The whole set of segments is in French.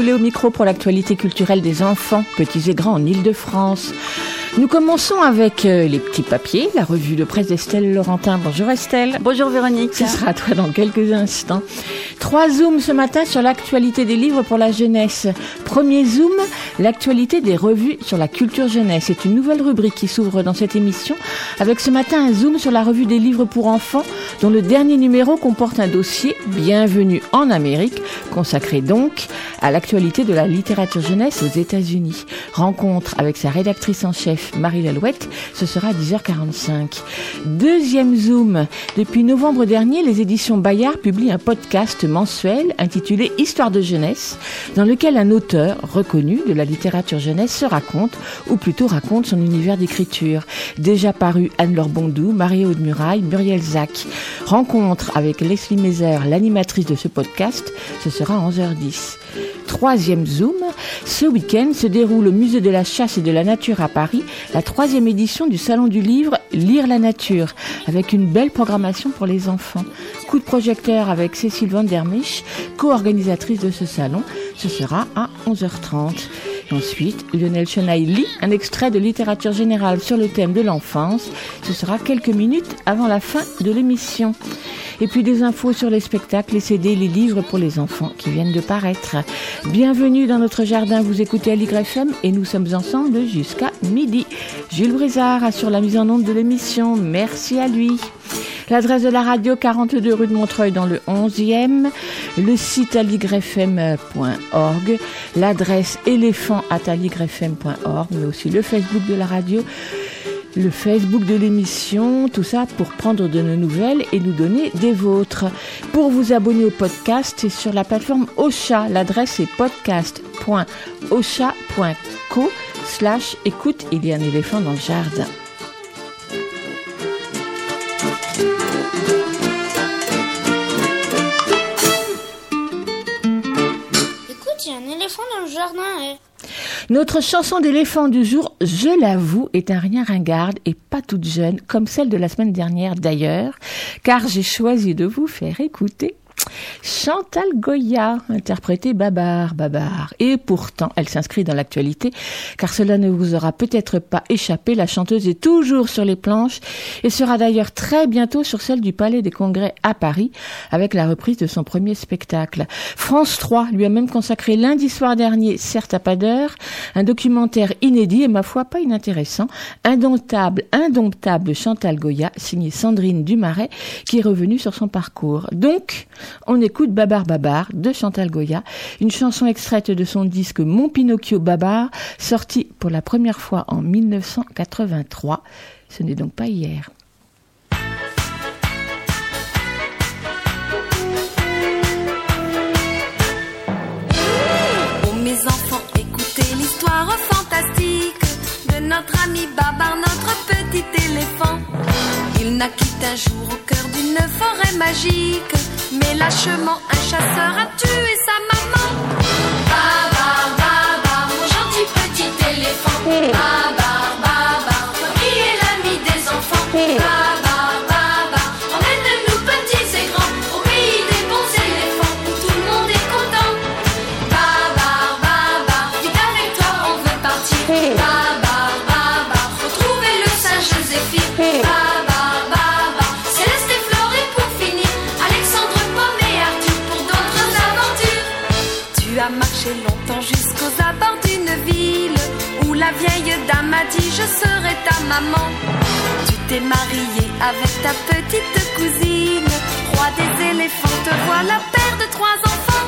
Soulet au micro pour l'actualité culturelle des enfants, petits et grands en Ile-de-France. Nous commençons avec euh, les petits papiers, la revue de presse d'Estelle Laurentin. Bonjour Estelle. Bonjour Véronique. Ce sera à toi dans quelques instants. Trois zooms ce matin sur l'actualité des livres pour la jeunesse. Premier zoom, l'actualité des revues sur la culture jeunesse. C'est une nouvelle rubrique qui s'ouvre dans cette émission avec ce matin un zoom sur la revue des livres pour enfants dont le dernier numéro comporte un dossier Bienvenue en Amérique consacré donc à l'actualité de la littérature jeunesse aux États-Unis. Rencontre avec sa rédactrice en chef Marie Lalouette, ce sera à 10h45. Deuxième zoom, depuis novembre dernier, les éditions Bayard publient un podcast mensuel intitulé Histoire de jeunesse, dans lequel un auteur reconnu de la littérature jeunesse se raconte, ou plutôt raconte son univers d'écriture. Déjà paru Anne-Laure Bondou, Marie-Aude Muraille, Muriel Zac. Rencontre avec Leslie Mézère, l'animatrice de ce podcast, ce sera à 11h10. Troisième zoom, ce week-end se déroule au musée de la chasse et de la nature à Paris la troisième édition du salon du livre Lire la nature, avec une belle programmation pour les enfants. Coup de projecteur avec Cécile Van der Misch, co-organisatrice de ce salon, ce sera à 11h30. Et ensuite, Lionel Chenaille lit un extrait de littérature générale sur le thème de l'enfance. Ce sera quelques minutes avant la fin de l'émission. Et puis des infos sur les spectacles, les CD, les livres pour les enfants qui viennent de paraître. Bienvenue dans notre jardin, vous écoutez Aligre FM et nous sommes ensemble jusqu'à midi. Jules Brizard assure la mise en onde de l'émission, merci à lui. L'adresse de la radio 42 rue de Montreuil dans le 11e, le site aligrefm.org, l'adresse éléphant mais aussi le Facebook de la radio le Facebook de l'émission, tout ça pour prendre de nos nouvelles et nous donner des vôtres. Pour vous abonner au podcast, c'est sur la plateforme Ocha. L'adresse est podcast.ocha.co slash écoute, il y a un éléphant dans le jardin. Notre chanson d'éléphant du jour, je l'avoue, est un rien ringarde et pas toute jeune, comme celle de la semaine dernière d'ailleurs, car j'ai choisi de vous faire écouter Chantal Goya, interprétée Babar, Babar. Et pourtant, elle s'inscrit dans l'actualité, car cela ne vous aura peut-être pas échappé, la chanteuse est toujours sur les planches et sera d'ailleurs très bientôt sur celle du Palais des Congrès à Paris, avec la reprise de son premier spectacle. France 3 lui a même consacré lundi soir dernier, certes à pas d'heure, un documentaire inédit et ma foi pas inintéressant, indomptable, indomptable Chantal Goya, signé Sandrine Dumaret, qui est revenue sur son parcours. Donc, on écoute Babar Babar de Chantal Goya, une chanson extraite de son disque Mon Pinocchio Babar, sorti pour la première fois en 1983. Ce n'est donc pas hier. Oh mes enfants, écoutez l'histoire fantastique de notre ami Babar, notre petit éléphant. Il naquit un jour au cœur d'une forêt magique, mais lâchement un chasseur a tué sa maman. Mon gentil petit éléphant. Je serai ta maman. Tu t'es marié avec ta petite cousine, roi des éléphants, te voilà père de trois enfants.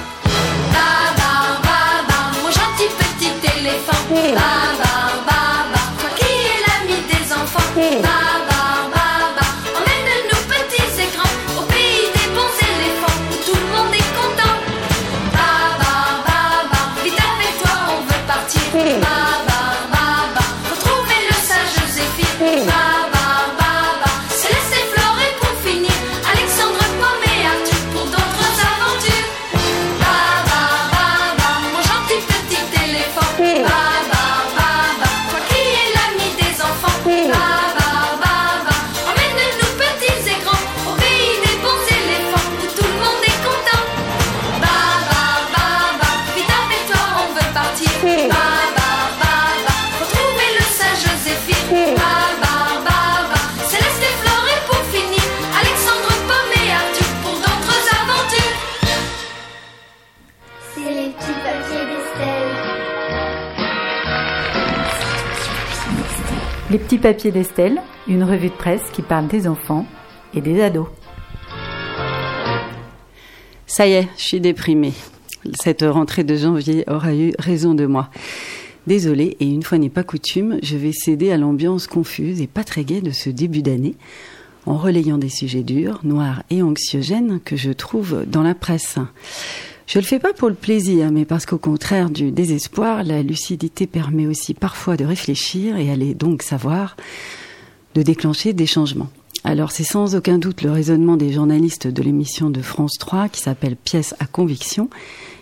Babar, babar, mon gentil petit éléphant. Babar, Les petits papiers d'Estelle, une revue de presse qui parle des enfants et des ados. Ça y est, je suis déprimée. Cette rentrée de janvier aura eu raison de moi. Désolée, et une fois n'est pas coutume, je vais céder à l'ambiance confuse et pas très gaie de ce début d'année, en relayant des sujets durs, noirs et anxiogènes que je trouve dans la presse. Je le fais pas pour le plaisir, mais parce qu'au contraire du désespoir, la lucidité permet aussi parfois de réfléchir et aller donc savoir, de déclencher des changements. Alors c'est sans aucun doute le raisonnement des journalistes de l'émission de France 3 qui s'appelle Pièce à conviction,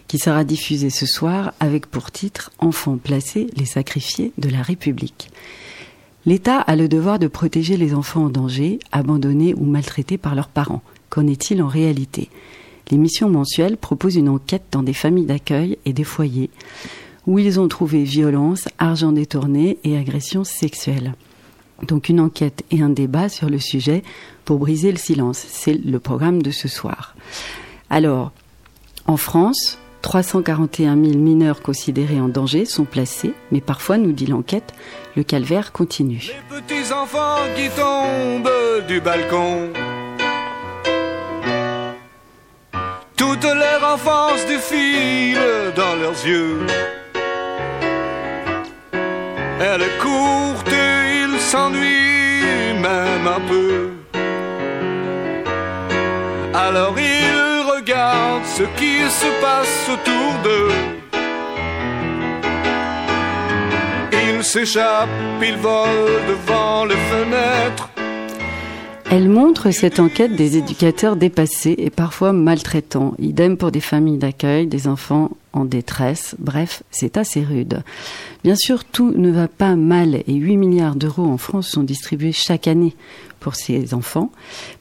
qui sera diffusée ce soir avec pour titre Enfants placés, les sacrifiés de la République. L'État a le devoir de protéger les enfants en danger, abandonnés ou maltraités par leurs parents. Qu'en est-il en réalité? L'émission mensuelle propose une enquête dans des familles d'accueil et des foyers où ils ont trouvé violence, argent détourné et agressions sexuelles. Donc une enquête et un débat sur le sujet pour briser le silence. C'est le programme de ce soir. Alors, en France, 341 000 mineurs considérés en danger sont placés, mais parfois, nous dit l'enquête, le calvaire continue. Les petits enfants qui tombent du balcon. Toute leur enfance défile dans leurs yeux. Elle est courte et ils s'ennuient même un peu. Alors ils regardent ce qui se passe autour d'eux. Ils s'échappent, ils volent devant les fenêtres. Elle montre cette enquête des éducateurs dépassés et parfois maltraitants. Idem pour des familles d'accueil, des enfants en détresse. Bref, c'est assez rude. Bien sûr, tout ne va pas mal et 8 milliards d'euros en France sont distribués chaque année pour ces enfants.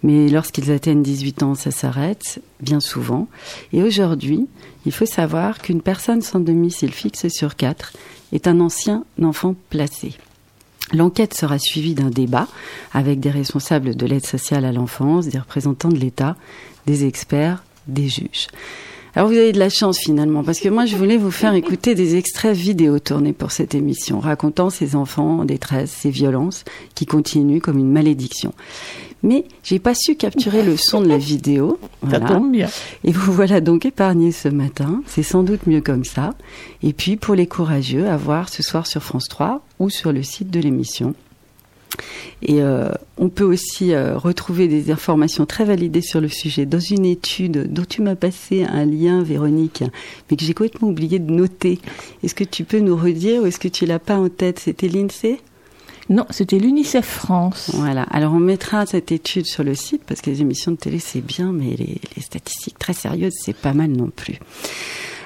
Mais lorsqu'ils atteignent 18 ans, ça s'arrête, bien souvent. Et aujourd'hui, il faut savoir qu'une personne sans domicile fixe sur quatre est un ancien enfant placé. L'enquête sera suivie d'un débat avec des responsables de l'aide sociale à l'enfance, des représentants de l'État, des experts, des juges. Alors vous avez de la chance finalement, parce que moi je voulais vous faire écouter des extraits vidéo tournés pour cette émission, racontant ces enfants en détresse, ces violences qui continuent comme une malédiction. Mais j'ai pas su capturer le son de la vidéo. Ça tombe bien. Et vous voilà donc épargné ce matin. C'est sans doute mieux comme ça. Et puis pour les courageux, à voir ce soir sur France 3 ou sur le site de l'émission. Et euh, on peut aussi euh, retrouver des informations très validées sur le sujet dans une étude dont tu m'as passé un lien, Véronique, mais que j'ai complètement oublié de noter. Est-ce que tu peux nous redire ou est-ce que tu l'as pas en tête? C'était l'INSEE? Non, c'était l'UNICEF France. Voilà. Alors on mettra cette étude sur le site parce que les émissions de télé c'est bien, mais les, les statistiques très sérieuses c'est pas mal non plus.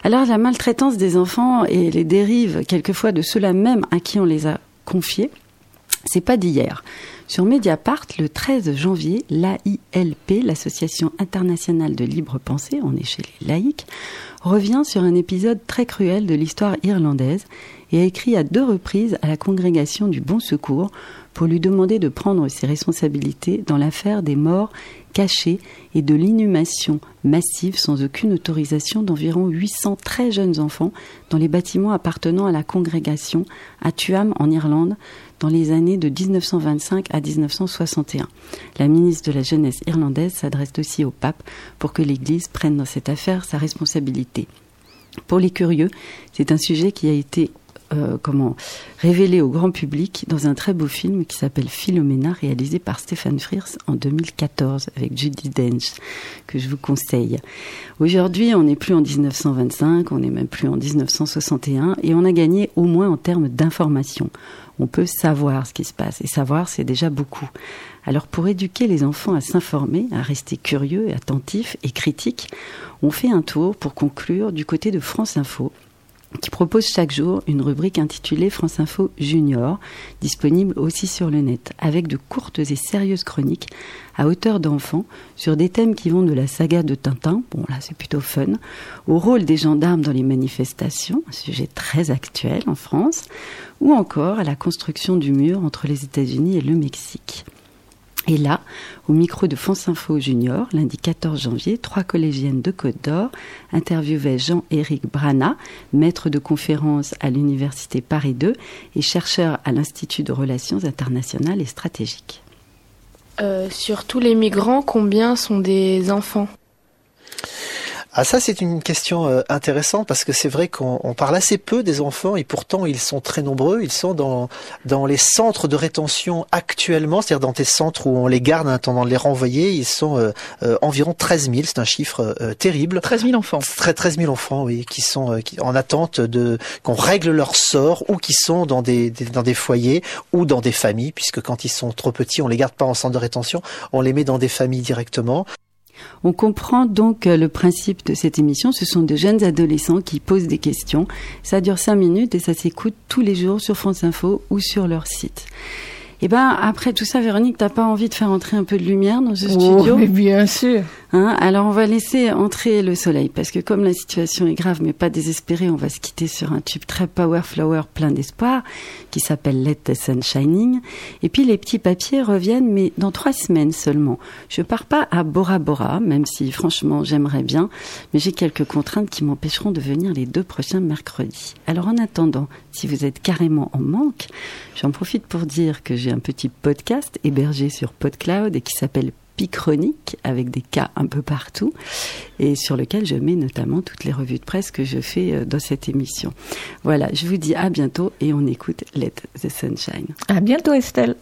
Alors la maltraitance des enfants et les dérives quelquefois de ceux-là même à qui on les a confiés, c'est pas d'hier. Sur Mediapart, le 13 janvier, l'AILP, l'Association internationale de libre pensée, on est chez les laïcs, revient sur un épisode très cruel de l'histoire irlandaise et a écrit à deux reprises à la congrégation du Bon Secours pour lui demander de prendre ses responsabilités dans l'affaire des morts cachées et de l'inhumation massive sans aucune autorisation d'environ 800 très jeunes enfants dans les bâtiments appartenant à la congrégation à Tuam en Irlande dans les années de 1925 à 1961. La ministre de la Jeunesse irlandaise s'adresse aussi au pape pour que l'Église prenne dans cette affaire sa responsabilité. Pour les curieux, c'est un sujet qui a été euh, comment révélé au grand public dans un très beau film qui s'appelle Philomena, réalisé par Stéphane Frears en 2014 avec Judy Dench, que je vous conseille. Aujourd'hui, on n'est plus en 1925, on n'est même plus en 1961, et on a gagné au moins en termes d'information. On peut savoir ce qui se passe, et savoir, c'est déjà beaucoup. Alors pour éduquer les enfants à s'informer, à rester curieux attentifs et critiques, on fait un tour pour conclure du côté de France Info, qui propose chaque jour une rubrique intitulée France Info Junior, disponible aussi sur le net, avec de courtes et sérieuses chroniques à hauteur d'enfants sur des thèmes qui vont de la saga de Tintin, bon là c'est plutôt fun, au rôle des gendarmes dans les manifestations, un sujet très actuel en France, ou encore à la construction du mur entre les États-Unis et le Mexique. Et là, au micro de France Info Junior, lundi 14 janvier, trois collégiennes de Côte d'Or interviewaient Jean-Éric Brana, maître de conférence à l'Université Paris II et chercheur à l'Institut de Relations internationales et stratégiques. Euh, sur tous les migrants, combien sont des enfants? Ah ça c'est une question euh, intéressante parce que c'est vrai qu'on on parle assez peu des enfants et pourtant ils sont très nombreux. Ils sont dans dans les centres de rétention actuellement, c'est-à-dire dans des centres où on les garde en attendant de les renvoyer. Ils sont euh, euh, environ 13 000. C'est un chiffre euh, terrible. 13 000 enfants. Très 13 000 enfants, oui, qui sont euh, qui, en attente de qu'on règle leur sort ou qui sont dans des, des- dans des foyers ou dans des familles, puisque quand ils sont trop petits, on les garde pas en centre de rétention, on les met dans des familles directement. On comprend donc le principe de cette émission. Ce sont de jeunes adolescents qui posent des questions. Ça dure cinq minutes et ça s'écoute tous les jours sur France Info ou sur leur site. Et ben après tout ça, Véronique, t'as pas envie de faire entrer un peu de lumière dans ce studio Oh, mais bien sûr. Hein, alors on va laisser entrer le soleil parce que comme la situation est grave mais pas désespérée, on va se quitter sur un tube très power flower plein d'espoir qui s'appelle Let the Sun Shining. Et puis les petits papiers reviennent mais dans trois semaines seulement. Je pars pas à Bora Bora, même si franchement j'aimerais bien, mais j'ai quelques contraintes qui m'empêcheront de venir les deux prochains mercredis. Alors en attendant, si vous êtes carrément en manque, j'en profite pour dire que j'ai un petit podcast hébergé sur PodCloud et qui s'appelle Pichronique avec des cas un peu partout et sur lequel je mets notamment toutes les revues de presse que je fais euh, dans cette émission. Voilà, je vous dis à bientôt et on écoute Let the Sunshine. À bientôt, Estelle.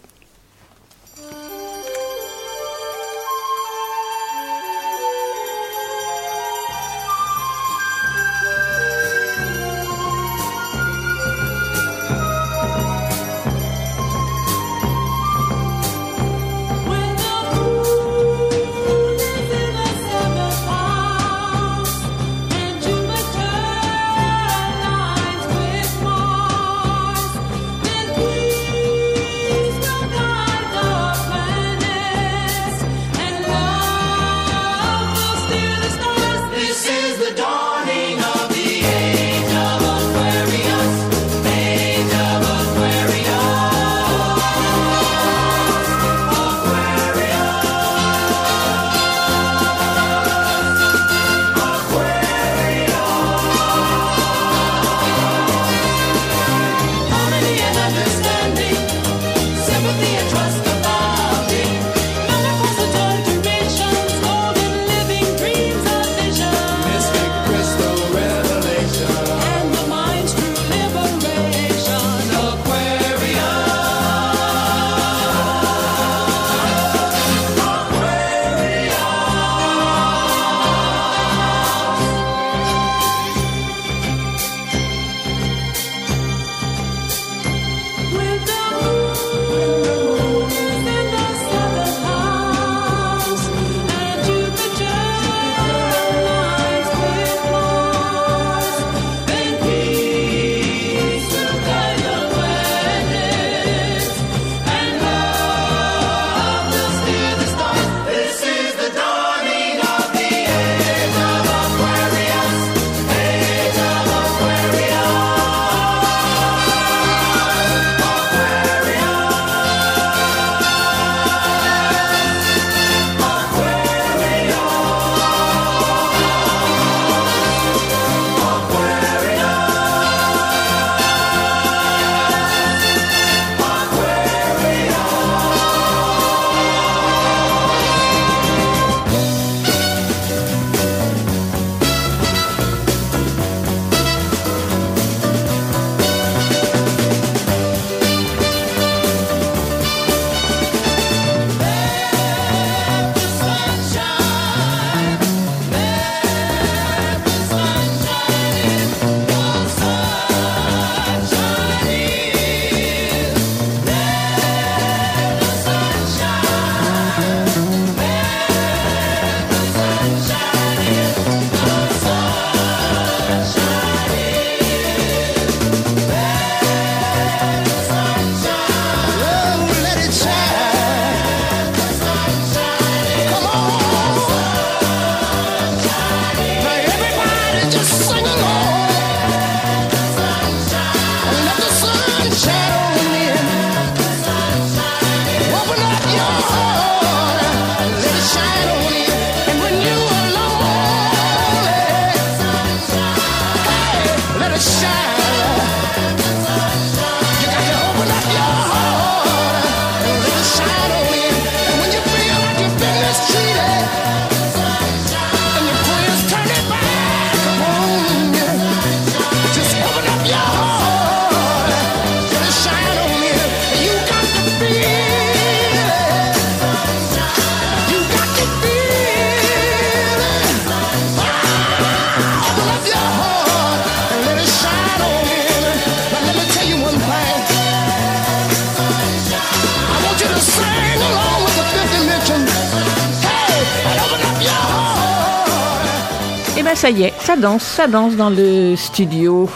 Danse, ça danse dans le studio.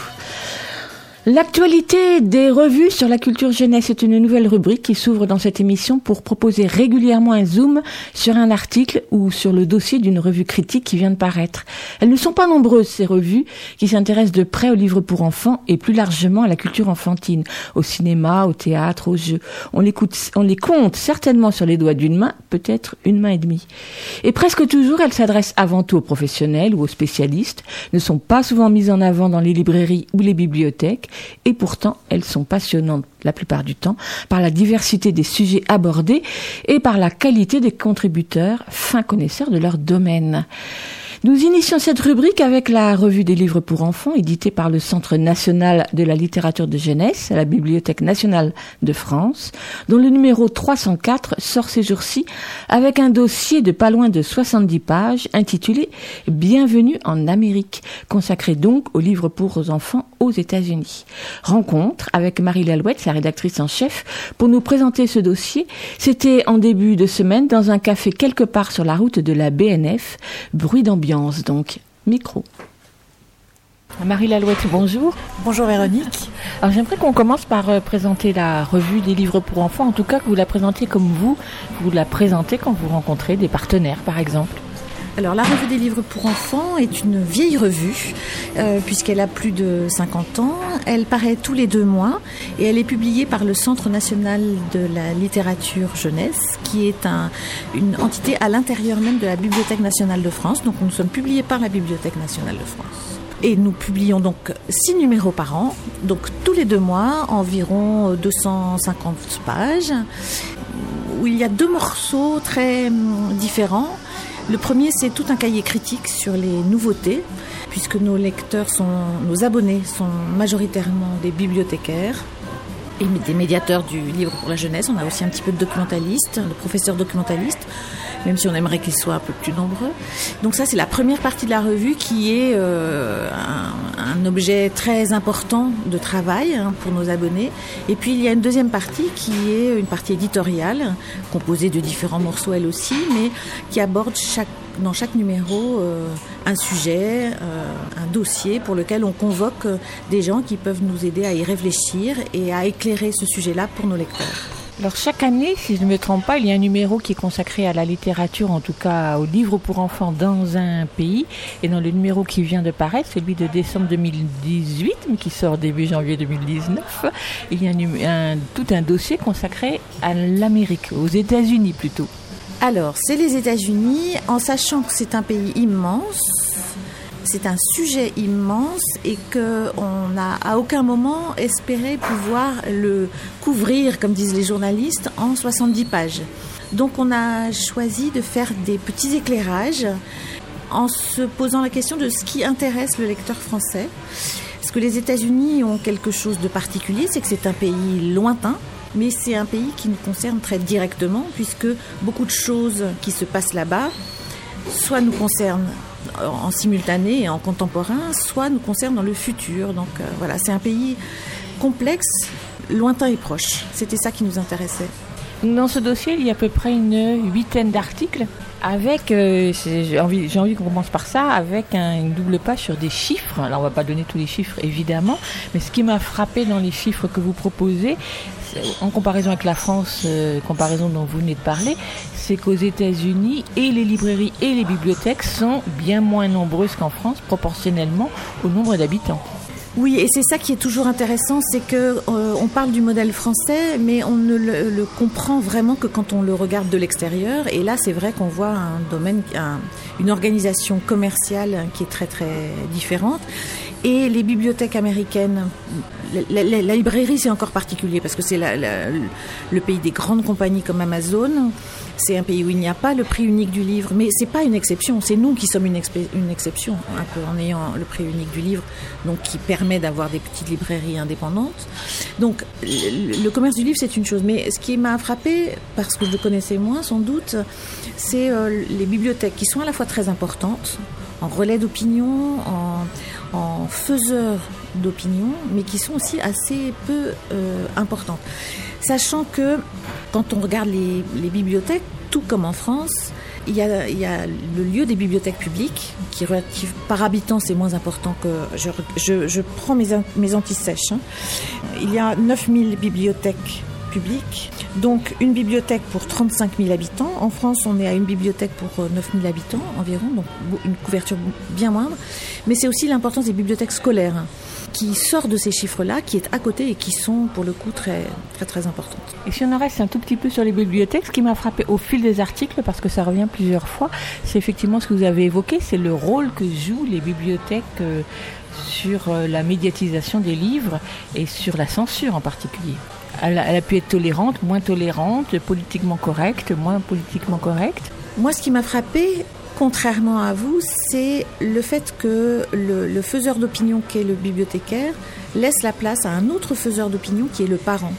L'actualité des revues sur la culture jeunesse est une nouvelle rubrique qui s'ouvre dans cette émission pour proposer régulièrement un zoom sur un article ou sur le dossier d'une revue critique qui vient de paraître. Elles ne sont pas nombreuses, ces revues, qui s'intéressent de près aux livres pour enfants et plus largement à la culture enfantine, au cinéma, au théâtre, aux jeux. On, les compte certainement sur les doigts d'une main, peut-être une main et demie. Et presque toujours, elles s'adressent avant tout aux professionnels ou aux spécialistes, ne sont pas souvent mises en avant dans les librairies ou les bibliothèques, et pourtant elles sont passionnantes la plupart du temps par la diversité des sujets abordés et par la qualité des contributeurs, fins connaisseurs de leur domaine. Nous initions cette rubrique avec la revue des livres pour enfants éditée par le Centre national de la littérature de jeunesse à la Bibliothèque nationale de France, dont le numéro 304 sort ces jours-ci avec un dossier de pas loin de 70 pages intitulé Bienvenue en Amérique, consacré donc aux livres pour enfants aux États-Unis. Rencontre avec Marie Lalouette, sa rédactrice en chef, pour nous présenter ce dossier. C'était en début de semaine dans un café quelque part sur la route de la BNF, bruit d'ambiance donc micro. Marie Lalouette, bonjour. Bonjour Véronique. Alors j'aimerais qu'on commence par euh, présenter la revue des livres pour enfants, en tout cas que vous la présentez comme vous, vous la présentez quand vous rencontrez des partenaires par exemple. Alors la revue des livres pour enfants est une vieille revue euh, puisqu'elle a plus de 50 ans. Elle paraît tous les deux mois et elle est publiée par le Centre national de la littérature jeunesse qui est une entité à l'intérieur même de la Bibliothèque nationale de France. Donc nous sommes publiés par la Bibliothèque nationale de France. Et nous publions donc six numéros par an, donc tous les deux mois, environ 250 pages, où il y a deux morceaux très hum, différents. Le premier, c'est tout un cahier critique sur les nouveautés, puisque nos lecteurs sont, nos abonnés sont majoritairement des bibliothécaires et des médiateurs du livre pour la jeunesse. On a aussi un petit peu de documentalistes, de professeurs documentalistes même si on aimerait qu'ils soient un peu plus nombreux. Donc ça, c'est la première partie de la revue qui est euh, un, objet très important de travail hein, pour nos abonnés. Et puis il y a une deuxième partie qui est une partie éditoriale, composée de différents morceaux elle aussi, mais qui aborde chaque, dans chaque numéro euh, un sujet, euh, un dossier pour lequel on convoque des gens qui peuvent nous aider à y réfléchir et à éclairer ce sujet-là pour nos lecteurs. Alors chaque année, si je ne me trompe pas, il y a un numéro qui est consacré à la littérature, en tout cas aux livres pour enfants dans un pays. Et dans le numéro qui vient de paraître, celui de décembre 2018, mais qui sort début janvier 2019, il y a tout un dossier consacré à l'Amérique, aux États-Unis plutôt. Alors, c'est les États-Unis, en sachant que c'est un pays immense, c'est un sujet immense et qu'on n'a à aucun moment espéré pouvoir le couvrir, comme disent les journalistes, en 70 pages. Donc on a choisi de faire des petits éclairages en se posant la question de ce qui intéresse le lecteur français. Parce que les États-Unis ont quelque chose de particulier, c'est que c'est un pays lointain, mais c'est un pays qui nous concerne très directement, puisque beaucoup de choses qui se passent là-bas, soit nous concernent en simultané et en contemporain, soit nous concerne dans le futur. Donc euh, voilà, c'est un pays complexe, lointain et proche. C'était ça qui nous intéressait. Dans ce dossier, il y a à peu près une huitaine d'articles avec, euh, j'ai envie, qu'on commence par ça, avec une double page sur des chiffres. Alors on va pas donner tous les chiffres évidemment, mais ce qui m'a frappé dans les chiffres que vous proposez, en comparaison avec la France, euh, comparaison dont vous venez de parler, c'est qu'aux États-Unis, et les librairies et les bibliothèques sont bien moins nombreuses qu'en France, proportionnellement au nombre d'habitants. Oui, et c'est ça qui est toujours intéressant, c'est que euh, on parle du modèle français, mais on ne le, comprend vraiment que quand on le regarde de l'extérieur. Et là, c'est vrai qu'on voit un domaine, une organisation commerciale qui est très très différente. Et les bibliothèques américaines, la, librairie c'est encore particulier parce que c'est le pays des grandes compagnies comme Amazon. C'est un pays où il n'y a pas le prix unique du livre, mais c'est pas une exception. C'est nous qui sommes une, exception, un peu en ayant le prix unique du livre, donc qui permet d'avoir des petites librairies indépendantes. Donc le, commerce du livre c'est une chose, mais ce qui m'a frappé, parce que je le connaissais moins sans doute, c'est euh, les bibliothèques qui sont à la fois très importantes, en relais d'opinion, en, en faiseurs d'opinion, mais qui sont aussi assez peu euh, importantes. Sachant que quand on regarde les, bibliothèques, tout comme en France, il y, a, le lieu des bibliothèques publiques, qui par habitant c'est moins important que... Je, prends mes, mes antisèches. Hein. Il y a 9000 bibliothèques publiques, donc une bibliothèque pour 35 000 habitants. En France, on est à une bibliothèque pour 9 000 habitants environ, donc une couverture bien moindre. Mais c'est aussi l'importance des bibliothèques scolaires qui sort de ces chiffres-là, qui est à côté et qui sont pour le coup très très très importantes. Et si on en reste un tout petit peu sur les bibliothèques, ce qui m'a frappé au fil des articles, parce que ça revient plusieurs fois, c'est effectivement ce que vous avez évoqué, c'est le rôle que jouent les bibliothèques euh, sur euh, la médiatisation des livres et sur la censure en particulier. Elle a, elle a pu être tolérante, moins tolérante, politiquement correcte, moins politiquement correcte. Moi, ce qui m'a frappé, contrairement à vous, c'est le fait que le, faiseur d'opinion qui est le bibliothécaire laisse la place à un autre faiseur d'opinion qui est le parent.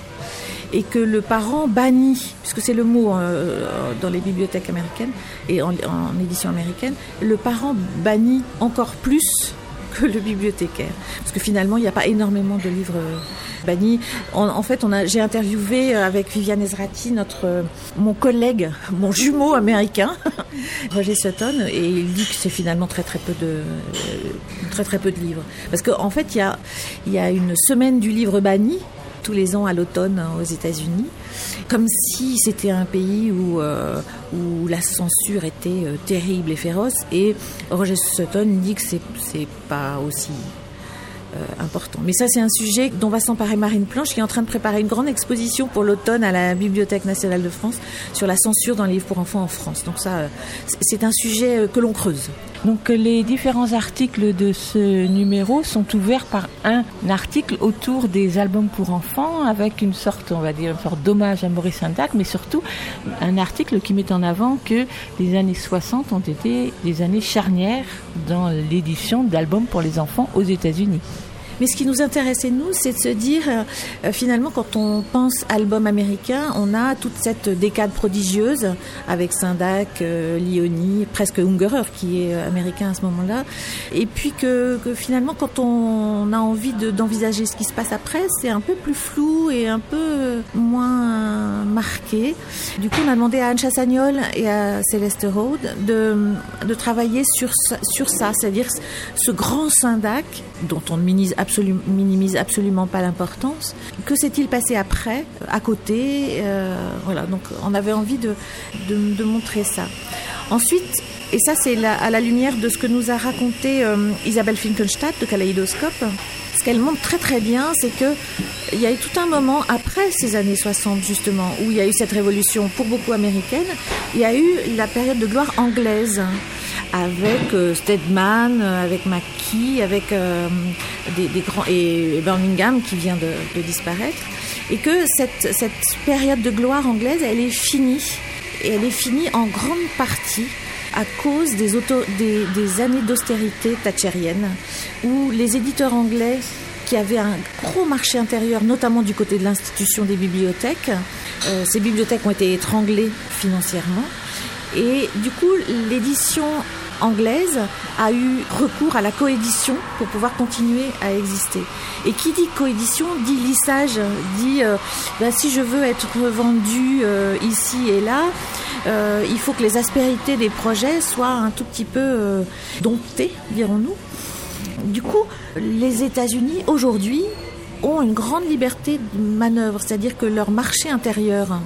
Et que le parent bannit, puisque c'est le mot euh, dans les bibliothèques américaines et en édition américaine, le parent bannit encore plus que le bibliothécaire. Parce que finalement, il n'y a pas énormément de livres bannis. En, fait, j'ai interviewé avec Viviane Ezrati, notre, mon collègue, mon jumeau américain, Roger Sutton, et il dit que c'est finalement très très peu de, très très peu de livres. Parce qu'en en fait, il y a, une semaine du livre banni tous les ans à l'automne aux États-Unis, comme si c'était un pays où, euh, la censure était euh, terrible et féroce. Et Roger Sutton dit que c'est, pas aussi euh, important. Mais ça, c'est un sujet dont va s'emparer Marine Planche, qui est en train de préparer une grande exposition pour l'automne à la Bibliothèque nationale de France sur la censure dans les livres pour enfants en France. Donc ça, euh, c'est un sujet euh, que l'on creuse. Donc les différents articles de ce numéro sont ouverts par un article autour des albums pour enfants avec une sorte, on va dire, une sorte d'hommage à Maurice Sendak, mais surtout un article qui met en avant que les années 60 ont été des années charnières dans l'édition d'albums pour les enfants aux États-Unis. Mais ce qui nous intéressait, nous, c'est de se dire, euh, finalement, quand on pense album américain, on a toute cette décade prodigieuse avec Sindak, euh, Lioni, presque Ungerer, qui est euh, américain à ce moment-là. Et puis que, que, finalement, quand on a envie d'envisager ce qui se passe après, c'est un peu plus flou et un peu moins marqué. Du coup, on a demandé à Anne Chassagnol et à Céleste Rode de, de travailler sur, sur ça, c'est-à-dire ce grand Sindak dont on absolument, minimise absolument pas l'importance. Que s'est-il passé après, à côté euh, Voilà, donc on avait envie de, de, montrer ça. Ensuite, et ça c'est à la lumière de ce que nous a raconté euh, Isabelle Finkenstadt de Kaleidoscope, ce qu'elle montre très très bien, c'est que il y a eu tout un moment après ces années 60 justement où il y a eu cette révolution pour beaucoup américaine, il y a eu la période de gloire anglaise avec euh, Stedman, avec Mackie, avec euh, des, grands et Birmingham qui vient de, disparaître, et que cette, cette, période de gloire anglaise, elle est finie, et elle est finie en grande partie à cause des, des années d'austérité thatchérienne, où les éditeurs anglais qui avaient un gros marché intérieur, notamment du côté de l'institution des bibliothèques, euh, ces bibliothèques ont été étranglées financièrement. Et du coup, l'édition anglaise a eu recours à la coédition pour pouvoir continuer à exister. Et qui dit coédition dit lissage, dit euh, ben, si je veux être vendu euh, ici et là, euh, il faut que les aspérités des projets soient un tout petit peu domptées, dirons-nous. Du coup, les États-Unis aujourd'hui ont une grande liberté de manœuvre, c'est-à-dire que leur marché intérieur,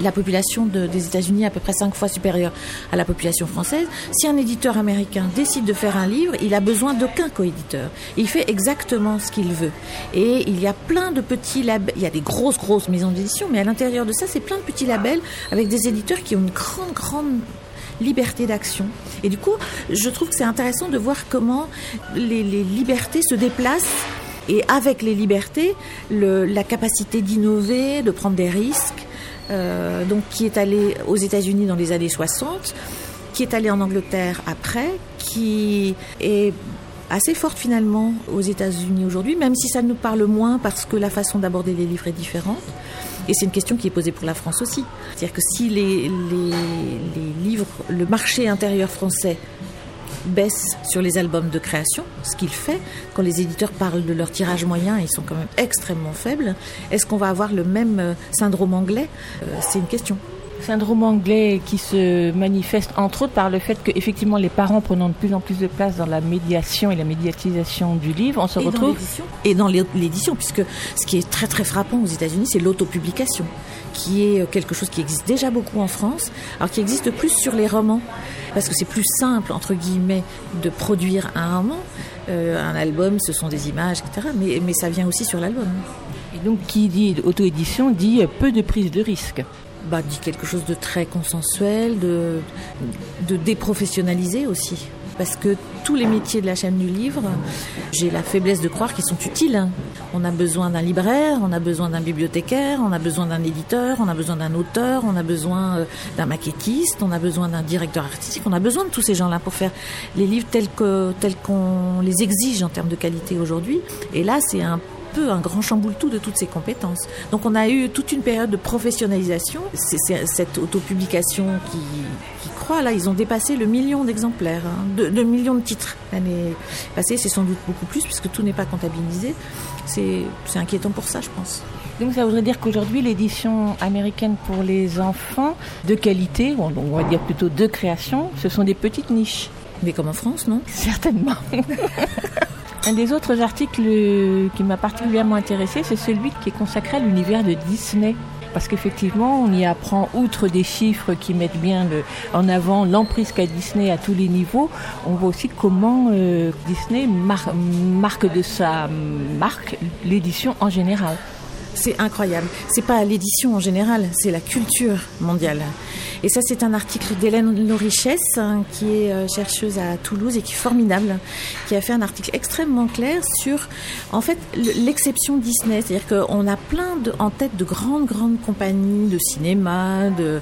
la population de, des États-Unis est à peu près cinq fois supérieure à la population française. Si un éditeur américain décide de faire un livre, il a besoin d'aucun coéditeur. Il fait exactement ce qu'il veut. Et il y a plein de petits labels, il y a des grosses, grosses maisons d'édition, mais à l'intérieur de ça, c'est plein de petits labels avec des éditeurs qui ont une grande, grande liberté d'action. Et du coup, je trouve que c'est intéressant de voir comment les, libertés se déplacent et avec les libertés, la capacité d'innover, de prendre des risques, euh, donc qui est allé aux États-Unis dans les années 60, qui est allé en Angleterre après, qui est assez forte finalement aux États-Unis aujourd'hui, même si ça nous parle moins parce que la façon d'aborder les livres est différente. Et c'est une question qui est posée pour la France aussi. C'est-à-dire que si les, livres, le marché intérieur français baisse sur les albums de création, ce qu'il fait. Quand les éditeurs parlent de leur tirage moyen, ils sont quand même extrêmement faibles. Est-ce qu'on va avoir le même syndrome anglais? C'est une question. Syndrome anglais qui se manifeste entre autres par le fait que effectivement les parents prenant de plus en plus de place dans la médiation et la médiatisation du livre, on se et dans retrouve l'édition. Et dans l'é- l'édition, puisque ce qui est très très frappant aux États-Unis, c'est l'autopublication, qui est euh, quelque chose qui existe déjà beaucoup en France, alors qui existe plus sur les romans, parce que c'est plus simple entre guillemets de produire un roman. Euh, un album, ce sont des images, etc. Mais, mais ça vient aussi sur l'album. et donc qui dit auto-édition dit peu de prise de risque. Bah, dit quelque chose de très consensuel, de, de déprofessionnalisé aussi. Parce que tous les métiers de la chaîne du livre, j'ai la faiblesse de croire qu'ils sont utiles. On a besoin d'un libraire, on a besoin d'un bibliothécaire, on a besoin d'un éditeur, on a besoin d'un auteur, on a besoin euh, d'un maquettiste, on a besoin d'un directeur artistique, on a besoin de tous ces gens-là pour faire les livres tels qu'on les exige en termes de qualité aujourd'hui. Et là, c'est un peu un grand chamboule-tout de toutes ces compétences. Donc on a eu toute une période de professionnalisation. C'est cette autopublication qui, Là, ils ont dépassé le million d'exemplaires, hein, de, de millions de titres. L'année passée, c'est sans doute beaucoup plus puisque tout n'est pas comptabilisé. C'est inquiétant pour ça, je pense. Donc ça voudrait dire qu'aujourd'hui l'édition américaine pour les enfants de qualité, on va dire plutôt de création, ce sont des petites niches. Mais comme en France, non? Certainement. Un des autres articles qui m'a particulièrement intéressé, c'est celui qui est consacré à l'univers de Disney. Parce qu'effectivement, on y apprend, outre des chiffres qui mettent bien en avant l'emprise qu'a Disney à tous les niveaux, on voit aussi comment euh, Disney mar- marque de sa marque l'édition en général. C'est incroyable. C'est pas l'édition en général, c'est la culture mondiale. Et ça, c'est un article d'Hélène Lorichesse, hein, qui est euh, chercheuse à Toulouse et qui est formidable, qui a fait un article extrêmement clair sur, en fait, le- l'exception Disney. C'est-à-dire qu'on a plein de, en tête de grandes, grandes compagnies de cinéma, de,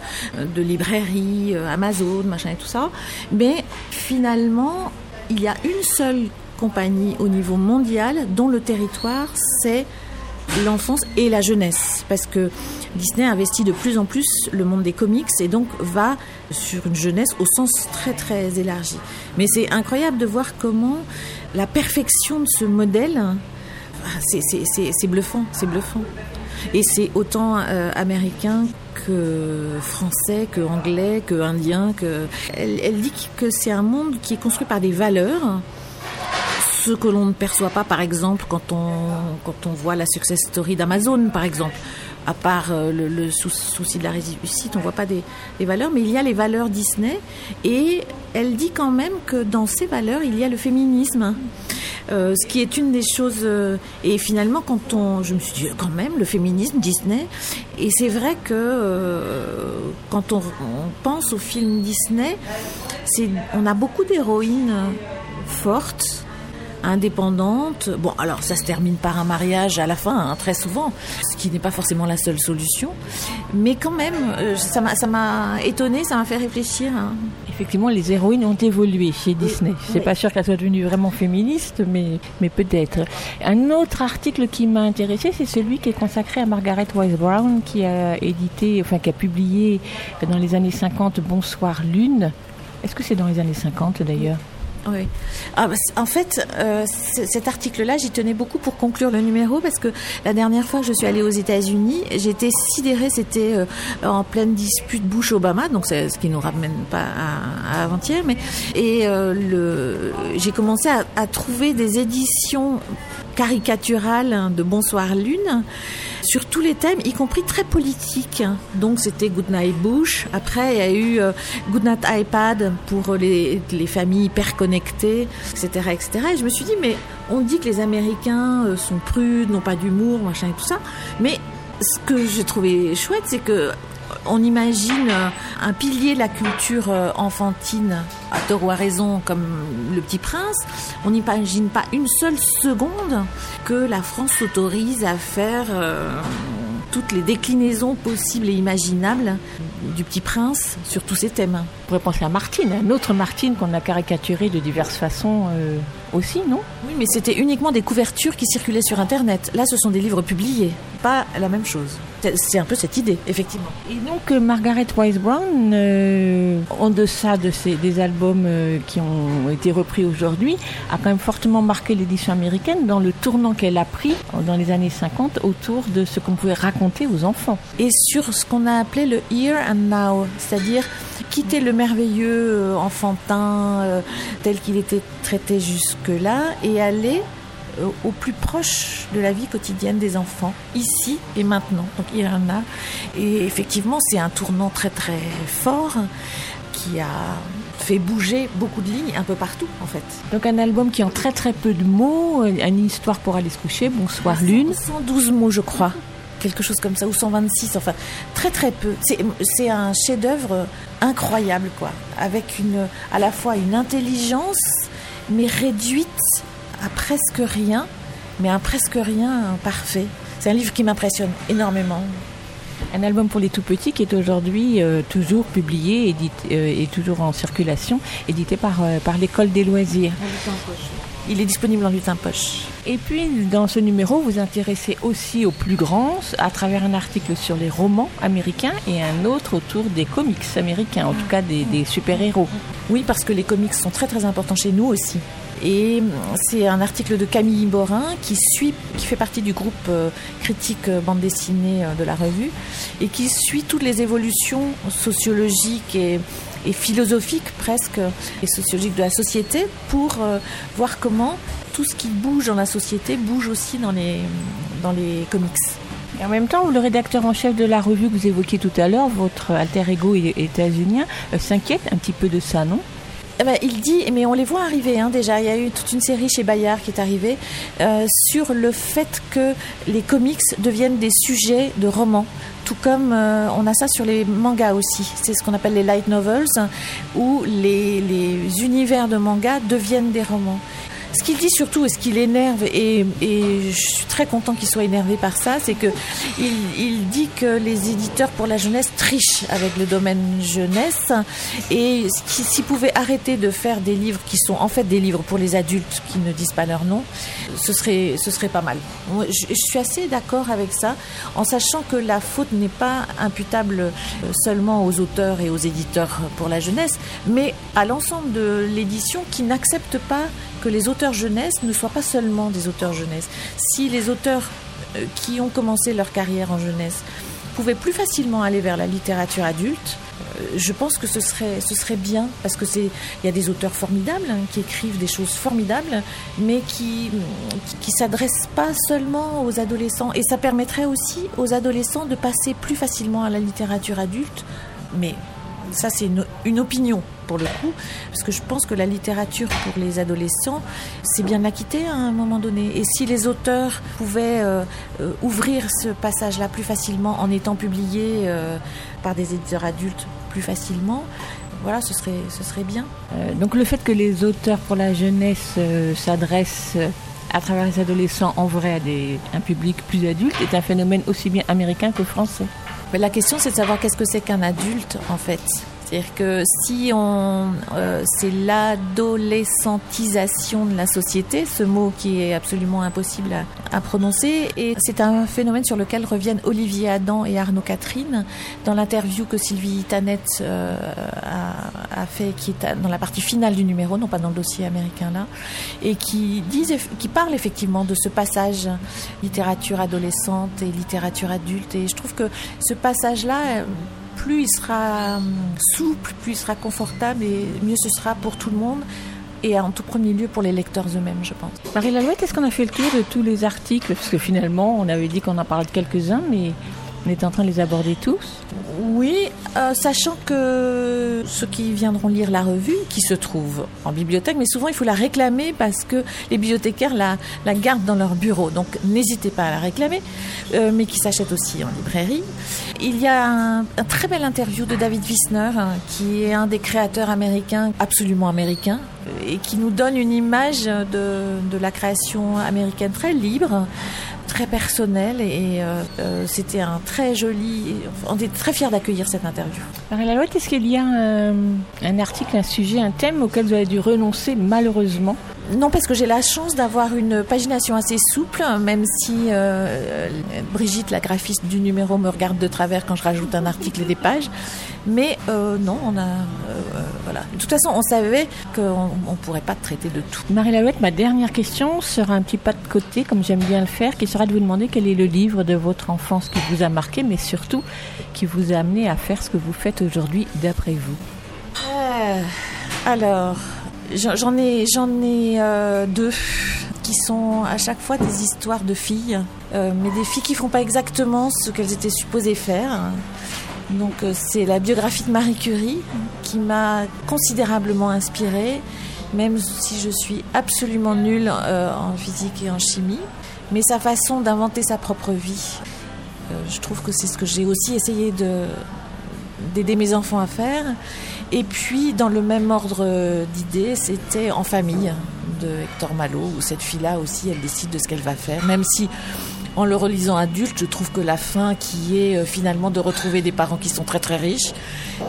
de librairies, euh, Amazon, machin et tout ça. Mais finalement, il y a une seule compagnie au niveau mondial dont le territoire, c'est l'enfance et la jeunesse parce que Disney investit de plus en plus le monde des comics et donc va sur une jeunesse au sens très très élargi. Mais c'est incroyable de voir comment la perfection de ce modèle, c'est- bluffant, c'est bluffant. Et c'est autant euh, américain que français, que anglais, que indien. Que... Elle dit que c'est un monde qui est construit par des valeurs ce que l'on ne perçoit pas, par exemple, quand on, quand on voit la success story d'Amazon, par exemple. À part euh, le, le sou- souci de la réussite, on voit pas des, valeurs, mais il y a les valeurs Disney. Et elle dit quand même que dans ces valeurs, il y a le féminisme. Euh, ce qui est une des choses. euh, et finalement, quand on, je me suis dit quand même le féminisme Disney. Et c'est vrai que quand on, pense au film Disney, on a beaucoup d'héroïnes fortes indépendante. Bon, alors ça se termine par un mariage à la fin, hein, très souvent, ce qui n'est pas forcément la seule solution. Mais quand même, euh, ça m'a, ça m'a étonné, ça m'a fait réfléchir. hein. Effectivement, les héroïnes ont évolué chez Disney. C'est oui. pas sûr qu'elles soient devenues vraiment féministes, mais, mais peut-être. Un autre article qui m'a intéressé, c'est celui qui est consacré à Margaret Wise Brown, qui a édité, enfin, qui a publié dans les années 50 Bonsoir Lune. Est-ce que c'est dans les années 50 d'ailleurs? Oui. Ah, bah, en fait, euh, cet article-là, j'y tenais beaucoup pour conclure le numéro parce que la dernière fois que je suis allée aux États-Unis, j'étais sidérée. C'était euh, en pleine dispute Bush-Obama, donc c'est ce qui nous ramène pas à, avant-hier, mais et euh, j'ai commencé à, trouver des éditions caricaturales de Bonsoir Lune sur tous les thèmes, y compris très politiques. Donc c'était Goodnight Bush. Après, il y a eu euh, Goodnight iPad pour les, les familles hyper connectées, etc., etc. Et je me suis dit, mais on dit que les Américains euh, sont prudes, n'ont pas d'humour, machin et tout ça. Mais ce que j'ai trouvé chouette, c'est que on imagine euh, un pilier de la culture euh, enfantine, à tort ou à raison, comme Le Petit Prince. On n'imagine pas une seule seconde que la France s'autorise à faire euh, toutes les déclinaisons possibles et imaginables du Petit Prince sur tous ces thèmes. pourrait penser à Martine, un autre Martine qu'on a caricaturé de diverses façons aussi, non Oui, mais c'était uniquement des couvertures qui circulaient sur Internet. Là, ce sont des livres publiés, pas la même chose. C'est- un peu cette idée, effectivement. Et donc euh, Margaret Wise Brown, euh, en deçà de ces, des albums euh, qui ont été repris aujourd'hui, a quand même fortement marqué l'édition américaine dans le tournant qu'elle a pris dans les années 50 autour de ce qu'on pouvait raconter aux enfants. Et sur ce qu'on a appelé le here and now, c'est-à-dire quitter le merveilleux euh, enfantin euh, tel qu'il était traité jusque-là et aller euh, au plus proche de la vie quotidienne des enfants, ici et maintenant. Donc il y en a. Et effectivement, c'est un tournant très très fort qui a fait bouger beaucoup de lignes un peu partout en fait. Donc un album qui en très très peu de mots, une histoire pour aller se coucher, bonsoir lune. 112 mots, je crois. Quelque chose comme ça, ou 126, enfin, très très peu. C'est- C'est un chef-d'œuvre incroyable, quoi. Avec une, à la fois une intelligence, mais réduite à presque rien, mais un presque rien parfait. C'est un livre qui m'impressionne énormément. Un album pour les tout petits qui est aujourd'hui euh, toujours publié édité, euh, et toujours en circulation, édité par, euh, par l'école des loisirs. Il est disponible en lutin poche. Et puis, dans ce numéro, vous intéressez aussi aux plus grands à travers un article sur les romans américains et un autre autour des comics américains, en tout cas des, des super-héros. Oui, parce que les comics sont très très importants chez nous aussi. Et hum, c'est un article de Camille Borin qui suit, qui fait partie du groupe euh, critique euh, bande dessinée euh, de la revue et qui suit toutes les évolutions sociologiques et, et philosophiques presque et sociologiques de la société pour euh, voir comment tout ce qui bouge dans la société bouge aussi dans les, dans les comics. Et en même temps, le rédacteur en chef de la revue que vous évoquiez tout à l'heure, votre alter ego états-unien, euh, s'inquiète un petit peu de ça, non? Eh ben, il dit, mais on les voit arriver hein, déjà. Il y a eu toute une série chez Bayard qui est arrivée euh, sur le fait que les comics deviennent des sujets de romans. Tout comme euh, on a ça sur les mangas aussi. C'est ce qu'on appelle les light novels, où les, les univers de mangas deviennent des romans. Ce qu'il dit surtout et ce qui l'énerve, et, je suis très content qu'il soit énervé par ça, c'est que il, il dit que les éditeurs pour la jeunesse trichent avec le domaine jeunesse et s'ils pouvaient arrêter de faire des livres qui sont en fait des livres pour les adultes qui ne disent pas leur nom, ce serait, ce serait pas mal. Je, je suis assez d'accord avec ça, en sachant que la faute n'est pas imputable euh, seulement aux auteurs et aux éditeurs pour la jeunesse, mais à l'ensemble de l'édition qui n'accepte pas que les auteurs jeunesse ne soient pas seulement des auteurs jeunesse. Si les auteurs euh, qui ont commencé leur carrière en jeunesse pouvaient plus facilement aller vers la littérature adulte, euh, je pense que ce serait, ce serait bien, parce que c'est, il y a des auteurs formidables hein, qui écrivent des choses formidables, mais qui, qui, qui s'adressent pas seulement aux adolescents. Et ça permettrait aussi aux adolescents de passer plus facilement à la littérature adulte. Mais ça, c'est une opinion pour le coup, parce que je pense que la littérature pour les adolescents, c'est bien de la quitter à un moment donné. Et si les auteurs pouvaient euh, euh, ouvrir ce passage-là plus facilement en étant publiés euh, par des éditeurs adultes plus facilement, voilà, ce serait, ce serait bien. Donc le fait que les auteurs pour la jeunesse s'adressent à travers les adolescents en vrai à des, un public plus adulte est un phénomène aussi bien américain que français. Mais la question, c'est de savoir qu'est-ce que c'est qu'un adulte, en fait. C'est-à-dire que si on, euh, c'est l'adolescentisation de la société, ce mot qui est absolument impossible à, prononcer, et c'est un phénomène sur lequel reviennent Olivier Adam et Arnaud Catherine dans l'interview que Sylvie Tanet euh, a, fait, qui est dans la partie finale du numéro, non pas dans le dossier américain là, et qui disent, qui parle effectivement de ce passage littérature adolescente et littérature adulte, et je trouve que ce passage-là euh, plus il sera hum, souple, plus il sera confortable et mieux ce sera pour tout le monde et en tout premier lieu pour les lecteurs eux-mêmes, je pense. Marie Lalouette, est-ce qu'on a fait le tour de tous les articles? Parce que finalement, on avait dit qu'on en parlait de quelques-uns, mais on est en train de les aborder tous. Oui, euh, sachant que ceux qui viendront lire la revue, qui se trouve en bibliothèque, mais souvent il faut la réclamer parce que les bibliothécaires la, la gardent dans leur bureau. Donc n'hésitez pas à la réclamer, euh, mais qui s'achète aussi en librairie. Il y a un, très bel interview de David Wissner, hein, qui est un des créateurs américains, absolument américains, et qui nous donne une image de, de la création américaine très libre, très personnelle et euh, euh, c'était un très joli. On est très fiers d'accueillir cette interview. Marie Lalouette, est-ce qu'il y a euh, un article, un sujet, un thème auquel vous avez dû renoncer malheureusement? Non, parce que j'ai la chance d'avoir une pagination assez souple, même si euh, Brigitte, la graphiste du numéro, me regarde de travers quand je rajoute un article et des pages. Mais euh, non, on a. euh, voilà. De toute façon, on savait qu'on ne pourrait pas traiter de tout. Marie Lalouette, ma dernière question sera un petit pas de côté, comme j'aime bien le faire, qui sera de vous demander quel est le livre de votre enfance qui vous a marqué, mais surtout qui vous a amené à faire ce que vous faites aujourd'hui, d'après vous? Euh, alors, j'en ai, j'en ai euh, deux qui sont à chaque fois des histoires de filles, euh, mais des filles qui font pas exactement ce qu'elles étaient supposées faire. Donc euh, c'est la biographie de Marie Curie qui m'a considérablement inspirée, même si je suis absolument nulle en physique et en chimie. Mais sa façon d'inventer sa propre vie, je trouve que c'est ce que j'ai aussi essayé de d'aider mes enfants à faire. Et puis, dans le même ordre d'idées, c'était En famille de Hector Malo, où cette fille-là aussi, elle décide de ce qu'elle va faire, même si en le relisant adulte, je trouve que la fin qui est euh, finalement de retrouver des parents qui sont très très riches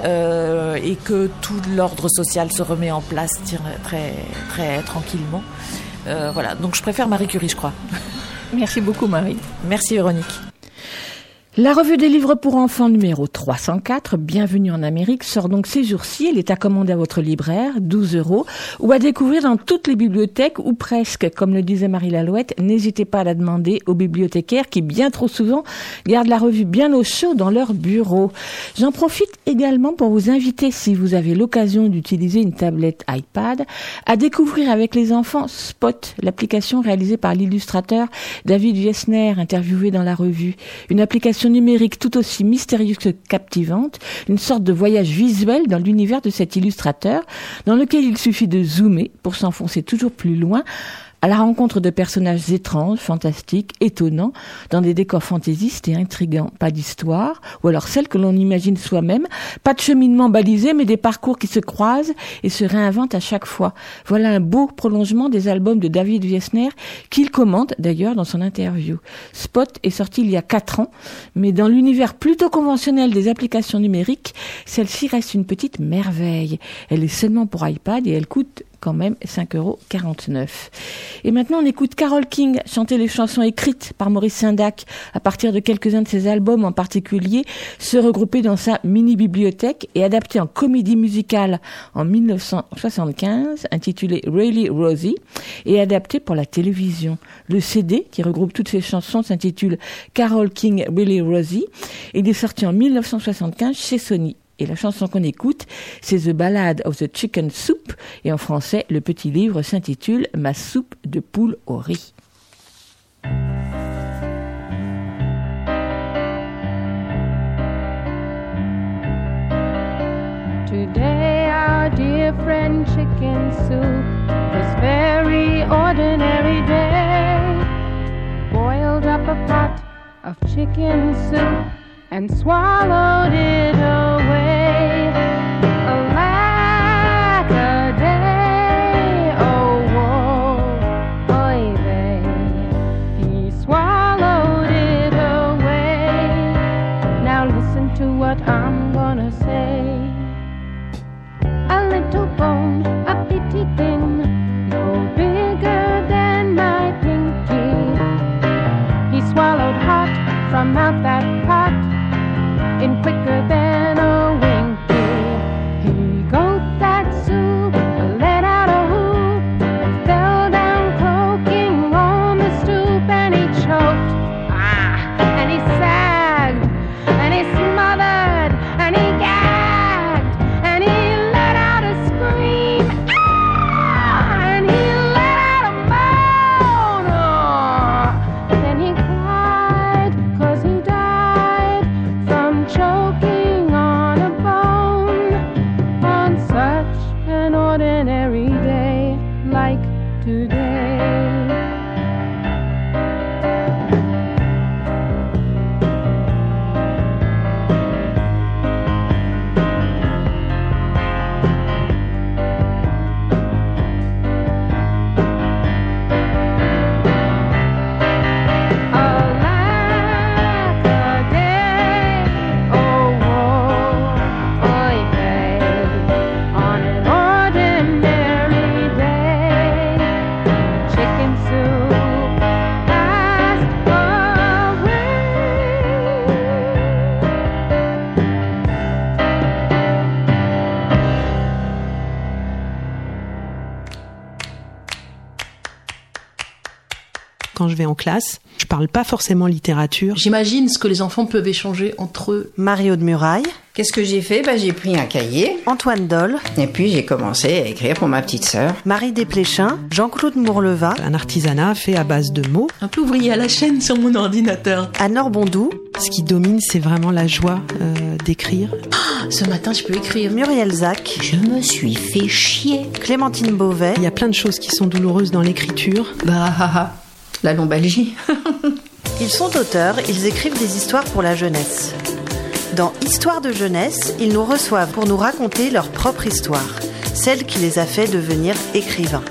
euh, et que tout l'ordre social se remet en place très très, très tranquillement. Euh, voilà, donc je préfère Marie Curie, je crois. Merci beaucoup, Marie. Merci Véronique. La revue des livres pour enfants numéro 304, Bienvenue en Amérique, sort donc ces jours-ci. Elle est à commander à votre libraire, 12 euros, ou à découvrir dans toutes les bibliothèques, ou presque. Comme le disait Marie Lalouette, n'hésitez pas à la demander aux bibliothécaires qui, bien trop souvent, gardent la revue bien au chaud dans leur bureau. J'en profite également pour vous inviter, si vous avez l'occasion d'utiliser une tablette iPad, à découvrir avec les enfants Spot, l'application réalisée par l'illustrateur David Wiesner, interviewé dans la revue. Une application numérique tout aussi mystérieuse que captivante, une sorte de voyage visuel dans l'univers de cet illustrateur, dans lequel il suffit de zoomer pour s'enfoncer toujours plus loin à la rencontre de personnages étranges, fantastiques, étonnants, dans des décors fantaisistes et intrigants. Pas d'histoire, ou alors celle que l'on imagine soi-même, pas de cheminement balisé, mais des parcours qui se croisent et se réinventent à chaque fois. Voilà un beau prolongement des albums de David Wiesner, qu'il commente d'ailleurs dans son interview. Spot est sorti il y a quatre ans, mais dans l'univers plutôt conventionnel des applications numériques, celle-ci reste une petite merveille. Elle est seulement pour iPad et elle coûte quand même 5,49 euros. Et maintenant, on écoute Carole King chanter les chansons écrites par Maurice Sindac à partir de quelques-uns de ses albums en particulier, se regrouper dans sa mini-bibliothèque et adaptés en comédie musicale en 1975, intitulée Really Rosie, et adapté pour la télévision. Le CD, qui regroupe toutes ces chansons, s'intitule Carole King Really Rosie. Il est sorti en 1975 chez Sony. Et la chanson qu'on écoute, c'est The Ballad of the Chicken Soup. Et en français, le petit livre s'intitule Ma soupe de poule au riz. Today, our dear friend Chicken Soup, this very ordinary day, boiled up a pot of chicken soup and swallowed it away. En classe. Je parle pas forcément littérature. J'imagine ce que les enfants peuvent échanger entre eux. Mario de Muraille. Qu'est-ce que j'ai fait? Bah, J'ai pris un cahier. Antoine Doll. Et puis j'ai commencé à écrire pour ma petite sœur. Marie Desplechin. Jean-Claude Mourleva. Un artisanat fait à base de mots. Un peu ouvrier à la chaîne sur mon ordinateur. Anne Bondou. Ce qui domine, c'est vraiment la joie euh, d'écrire. Ah, ce matin, je peux écrire. Muriel Zac. Je me suis fait chier. Clémentine Beauvais. Il y a plein de choses qui sont douloureuses dans l'écriture. Bah, ah, ah, la lombalgie. ils sont auteurs, ils écrivent des histoires pour la jeunesse. Dans Histoire de jeunesse, ils nous reçoivent pour nous raconter leur propre histoire, celle qui les a fait devenir écrivains.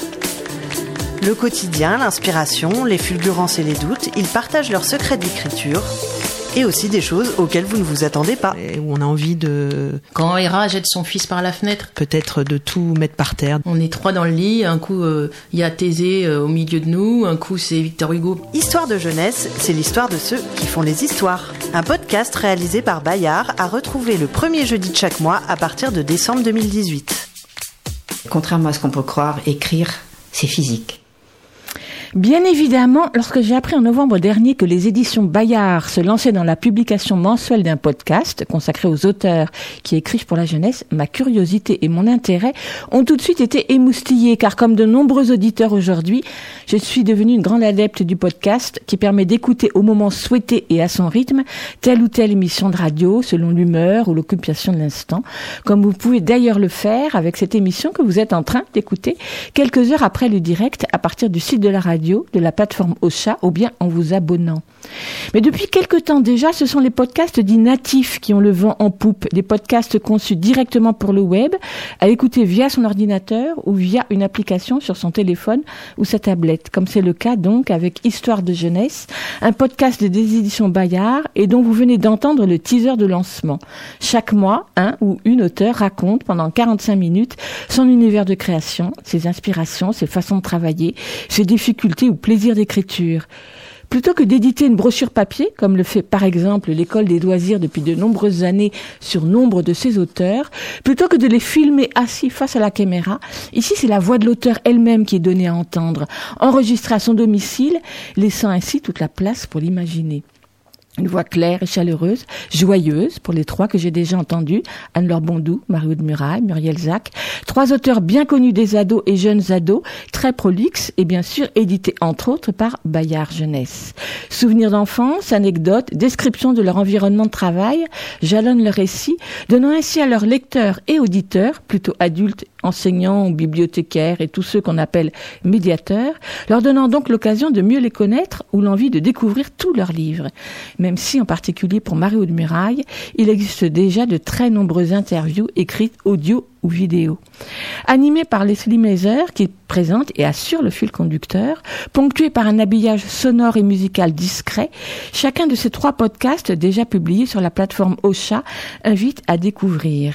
Le quotidien, l'inspiration, les fulgurances et les doutes, ils partagent leurs secrets d'écriture et aussi des choses auxquelles vous ne vous attendez pas. Et où on a envie de... Quand Hera jette son fils par la fenêtre. Peut-être de tout mettre par terre. On est trois dans le lit, un coup il euh, y a Thésée euh, au milieu de nous, un coup c'est Victor Hugo. Histoire de jeunesse, c'est l'histoire de ceux qui font les histoires. Un podcast réalisé par Bayard à retrouver le premier jeudi de chaque mois à partir de décembre 2018. Contrairement à ce qu'on peut croire, écrire, c'est physique. Bien évidemment, lorsque j'ai appris en novembre dernier que les éditions Bayard se lançaient dans la publication mensuelle d'un podcast consacré aux auteurs qui écrivent pour la jeunesse, ma curiosité et mon intérêt ont tout de suite été émoustillés car comme de nombreux auditeurs aujourd'hui, je suis devenue une grande adepte du podcast qui permet d'écouter au moment souhaité et à son rythme telle ou telle émission de radio selon l'humeur ou l'occupation de l'instant, comme vous pouvez d'ailleurs le faire avec cette émission que vous êtes en train d'écouter quelques heures après le direct à partir du site de la radio de la plateforme Ocha ou bien en vous abonnant. Mais depuis quelque temps déjà, ce sont les podcasts dits natifs qui ont le vent en poupe, des podcasts conçus directement pour le web, à écouter via son ordinateur ou via une application sur son téléphone ou sa tablette, comme c'est le cas donc avec Histoire de jeunesse, un podcast des éditions Bayard et dont vous venez d'entendre le teaser de lancement. Chaque mois, un ou une auteur raconte pendant 45 minutes son univers de création, ses inspirations, ses façons de travailler, ses difficultés ou plaisirs d'écriture. Plutôt que d'éditer une brochure papier, comme le fait par exemple l'école des loisirs depuis de nombreuses années sur nombre de ses auteurs, plutôt que de les filmer assis face à la caméra, ici c'est la voix de l'auteur elle-même qui est donnée à entendre, enregistrée à son domicile, laissant ainsi toute la place pour l'imaginer. Une voix claire et chaleureuse, joyeuse pour les trois que j'ai déjà entendus, Anne-Laure Bondou, Mario de Muraille, Muriel Zac, trois auteurs bien connus des ados et jeunes ados, très prolixes et bien sûr édités entre autres par Bayard Jeunesse. Souvenirs d'enfance, anecdotes, descriptions de leur environnement de travail jalonnent le récit, donnant ainsi à leurs lecteurs et auditeurs, plutôt adultes enseignants, bibliothécaires et tous ceux qu'on appelle médiateurs, leur donnant donc l'occasion de mieux les connaître ou l'envie de découvrir tous leurs livres. Même si, en particulier pour Mario de Muraille, il existe déjà de très nombreuses interviews écrites audio ou vidéo. Animé par Leslie Mazer, qui présente et assure le fil conducteur, ponctué par un habillage sonore et musical discret, chacun de ces trois podcasts déjà publiés sur la plateforme Ocha invite à découvrir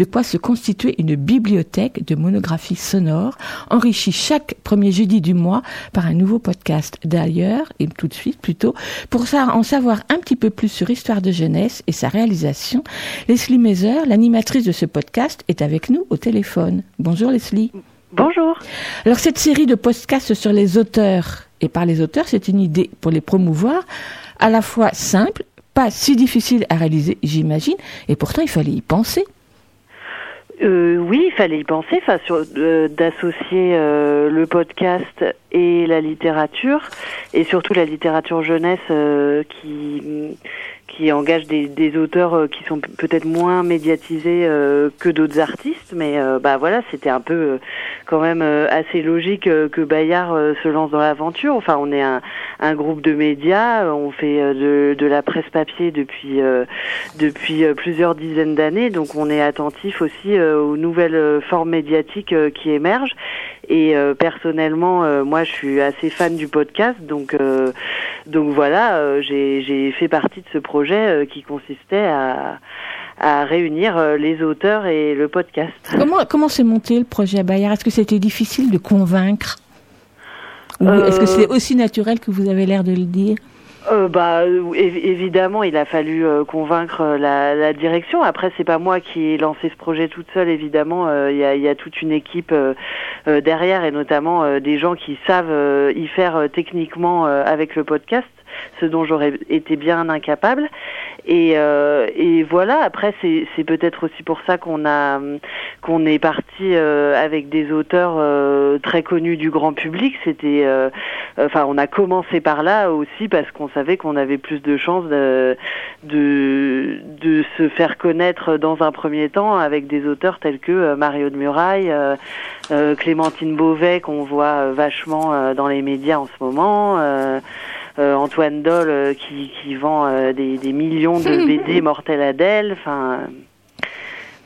de quoi se constituer une bibliothèque de monographies sonores, enrichie chaque premier jeudi du mois par un nouveau podcast. D'ailleurs, et tout de suite plutôt, pour en savoir un petit peu plus sur Histoire de jeunesse et sa réalisation, Leslie Mazer, l'animatrice de ce podcast, est avec nous au téléphone. Bonjour Leslie. Bonjour. Alors cette série de podcasts sur les auteurs et par les auteurs, c'est une idée pour les promouvoir, à la fois simple, pas si difficile à réaliser, j'imagine, et pourtant il fallait y penser. Euh, oui, il fallait y penser, enfin, euh, d'associer euh, le podcast et la littérature, et surtout la littérature jeunesse qui qui engage des, des auteurs euh, qui sont peut-être moins médiatisés euh, que d'autres artistes, mais euh, bah voilà, c'était un peu quand même assez logique que Bayard se lance dans l'aventure. Enfin, on est un, un, groupe de médias, on fait de, de la presse papier depuis depuis plusieurs dizaines d'années, donc on est attentif aussi aux nouvelles formes médiatiques qui émergent. Et personnellement, moi, je suis assez fan du podcast, donc donc voilà, j'ai fait partie de ce projet euh, qui consistait à, réunir euh, les auteurs et le podcast. Comment comment s'est monté le projet Bayard Est-ce que c'était difficile de convaincre? Ou est-ce que c'est aussi naturel que vous avez l'air de le dire? Euh, bah euh, évi- évidemment, il a fallu euh, convaincre euh, la, la direction. Après, c'est pas moi qui ai lancé ce projet toute seule. Évidemment, euh, il y, a, y a toute une équipe euh, euh, derrière et notamment euh, des gens qui savent euh, y faire euh, techniquement euh, avec le podcast, ce dont j'aurais été bien incapable. Et, euh, et voilà. Après, c'est peut-être aussi pour ça qu'on a qu'on est parti euh, avec des auteurs euh, très connus du grand public. C'était, euh, enfin, on a commencé par là aussi parce qu'on savait qu'on avait plus de chances de, de de se faire connaître dans un premier temps avec des auteurs tels que euh, Mario de Muraille, euh, Clémentine Beauvais qu'on voit vachement dans les médias en ce moment. Euh, Antoine Doll euh, qui, qui vend euh, des, des millions de BD mortels Adèle. Enfin,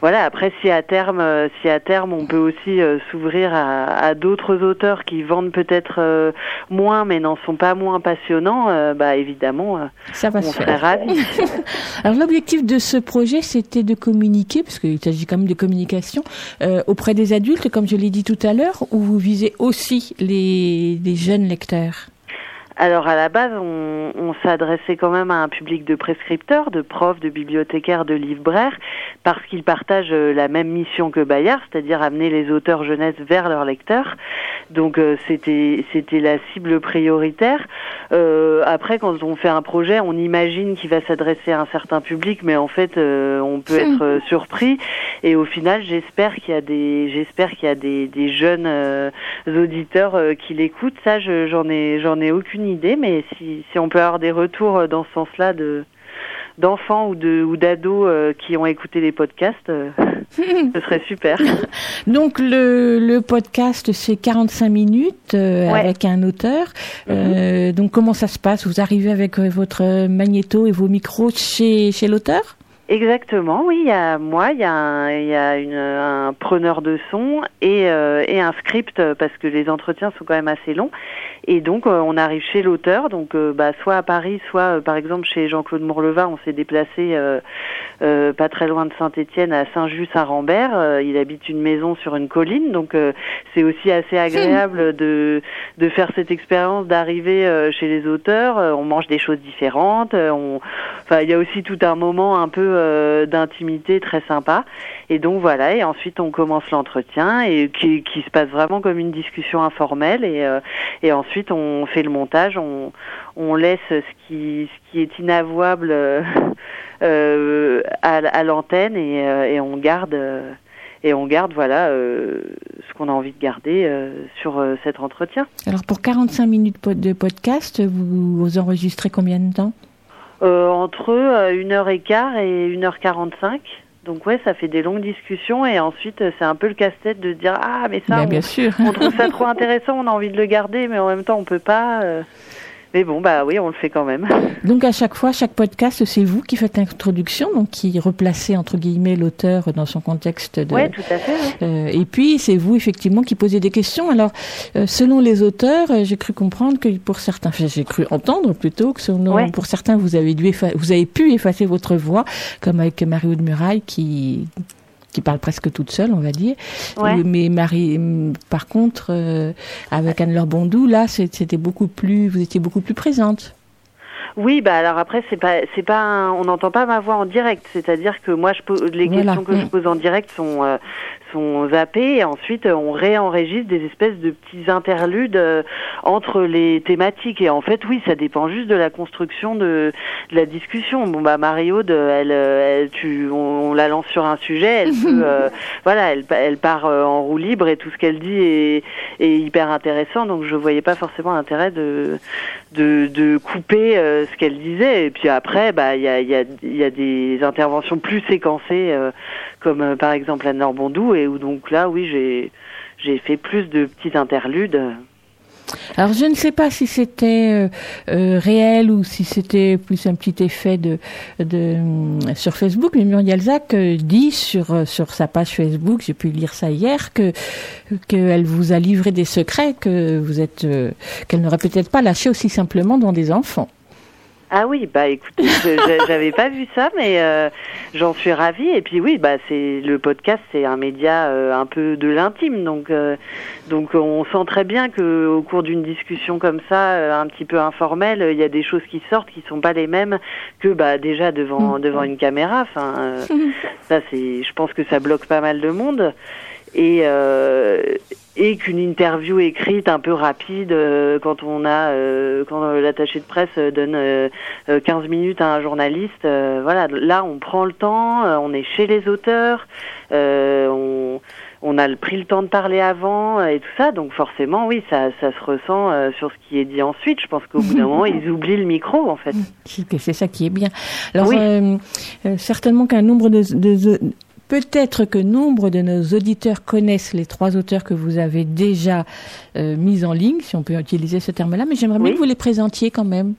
voilà. Après, si à terme, si à terme, on peut aussi s'ouvrir à, à d'autres auteurs qui vendent peut-être moins, mais n'en sont pas moins passionnants, bah évidemment, Ça va on se serait ravis. Alors l'objectif de ce projet, c'était de communiquer, parce qu'il s'agit quand même de communication, euh, auprès des adultes, comme je l'ai dit tout à l'heure, ou vous visez aussi les, les jeunes lecteurs? Alors à la base, on, s'adressait quand même à un public de prescripteurs, de profs, de bibliothécaires, de libraires, parce qu'ils partagent euh, la même mission que Bayard, c'est-à-dire amener les auteurs jeunesse vers leurs lecteurs. Donc euh, c'était c'était la cible prioritaire. Euh, après, quand on fait un projet, on imagine qu'il va s'adresser à un certain public, mais en fait, euh, on peut être euh, surpris. Et au final, j'espère qu'il y a des j'espère qu'il y a des, des jeunes euh, auditeurs euh, qui l'écoutent. Ça, je- j'en ai j'en ai aucune idée, mais si si on peut avoir des retours dans ce sens-là de d'enfants ou de ou d'ados euh, qui ont écouté les podcasts, euh, ce serait super. Donc le, le podcast, c'est 45 minutes euh, Ouais. avec un auteur. Euh, donc comment ça se passe? Vous arrivez avec euh, votre magnéto et vos micros chez, chez l'auteur? Exactement, oui, il y a moi, il y a un, il y a une, un preneur de son et, euh, et un script parce que les entretiens sont quand même assez longs. Et donc euh, on arrive chez l'auteur, donc euh, bah, soit à Paris, soit euh, par exemple chez Jean-Claude Mourleva, on s'est déplacé euh, euh, pas très loin de Saint-Étienne à Saint-Just-à-Rambert. Euh, il habite une maison sur une colline, donc euh, c'est aussi assez agréable de de faire cette expérience d'arriver euh, chez les auteurs. Euh, on mange des choses différentes. euh, on, enfin, il y a aussi tout un moment un peu euh, d'intimité très sympa. Et donc voilà, et ensuite on commence l'entretien et qui, se passe vraiment comme une discussion informelle et, euh, ensuite on fait le montage, on, laisse ce qui, ce qui est inavouable euh, euh, à, l'antenne et, on garde et on garde voilà ce qu'on a envie de garder sur cet entretien. Alors pour 45 minutes de podcast, vous, vous enregistrez combien de temps? Entre 1h15 et 1h45. Donc ouais, ça fait des longues discussions et ensuite euh, c'est un peu le casse-tête de dire ah mais ça on, bien sûr. on trouve ça trop intéressant, on a envie de le garder mais en même temps on peut pas. euh. Mais bon bah oui on le fait quand même. Donc à chaque fois, chaque podcast, c'est vous qui faites l'introduction, donc qui replacez entre guillemets l'auteur dans son contexte de. Ouais tout à fait. Euh, et puis c'est vous effectivement qui posez des questions. Alors euh, selon les auteurs, euh, j'ai cru comprendre que pour certains, enfin, j'ai cru entendre plutôt que selon, Ouais. pour certains vous avez dû vous avez pu effacer votre voix, comme avec Mario de Muraille qui qui parle presque toute seule, on va dire. Ouais. Euh, Mais Marie, hum, par contre, euh, avec Anne-Laure Bondou, là, c'était beaucoup plus, vous étiez beaucoup plus présente. Oui, bah alors après c'est pas c'est pas un- on n'entend pas ma voix en direct, c'est-à-dire que moi je pose les Voilà. questions que je Mm. pose en direct sont euh, sont zappées et ensuite euh, on réenregistre des espèces de petits interludes euh, entre les thématiques et en fait oui, ça dépend juste de la construction de, de la discussion. Bon bah Mario de elle, euh, elle tu on, on la lance sur un sujet, elle peut euh, voilà, elle elle part euh, en roue libre et tout ce qu'elle dit est est hyper intéressant donc je voyais pas forcément l'intérêt de de, de couper euh, ce qu'elle disait. Et puis après, bah il y a, y, a, y a des interventions plus séquencées, euh, comme euh, par exemple Anne-Laure Bondou, et où donc là, oui, j'ai j'ai fait plus de petits interludes. Alors je ne sais pas si c'était réel ou si c'était plus un petit effet de, de sur Facebook, mais Muriel Zac dit sur sur sa page Facebook, j'ai pu lire ça hier, que qu'elle vous a livré des secrets que vous êtes qu'elle n'aurait peut-être pas lâché aussi simplement dans des enfants. Ah oui, bah écoutez, je- j'avais pas vu ça, mais euh, j'en suis ravie. Et puis oui, bah c'est le podcast, c'est un média euh, un peu de l'intime, donc euh, donc on sent très bien que au cours d'une discussion comme ça, euh, un petit peu informelle, il y a des choses qui sortent qui sont pas les mêmes que bah déjà devant devant une caméra. Enfin, euh, ça c'est, je pense que ça bloque pas mal de monde. Et, euh, et qu'une interview écrite un peu rapide euh, quand on a euh, quand euh, l'attaché de presse euh, donne euh, euh, 15 minutes à un journaliste euh, voilà là on prend le temps euh, on est chez les auteurs euh, on on a pris le temps de parler avant euh, et tout ça donc forcément oui ça ça se ressent euh, sur ce qui est dit ensuite je pense qu'au bout d'un moment ils oublient le micro en fait C'est ça qui est bien. Alors, Oui. euh, euh, certainement qu'un nombre de, de- peut-être que nombre de nos auditeurs connaissent les trois auteurs que vous avez déjà euh, mis en ligne, si on peut utiliser ce terme-là, mais j'aimerais bien que vous les présentiez quand même.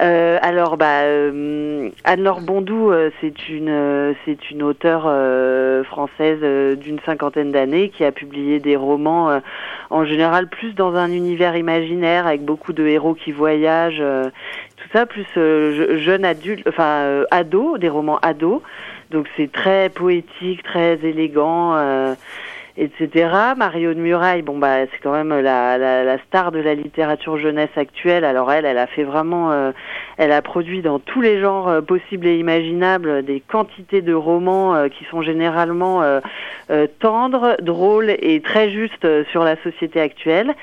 Euh, alors, bah, euh, Anne-Laure Bondou, euh, c'est une, c'est une auteure française d'une cinquantaine d'années qui a publié des romans, en général plus dans un univers imaginaire avec beaucoup de héros qui voyagent, tout ça, plus je- jeune adulte, enfin ado, des romans ados. Donc c'est très poétique, très élégant. euh, etc. Mario de Muraille, bon bah c'est quand même la, la, star de la littérature jeunesse actuelle. Alors elle, elle a fait vraiment, euh, elle a produit dans tous les genres euh, possibles et imaginables des quantités de romans euh, qui sont généralement tendres, drôles et très justes sur la société actuelle.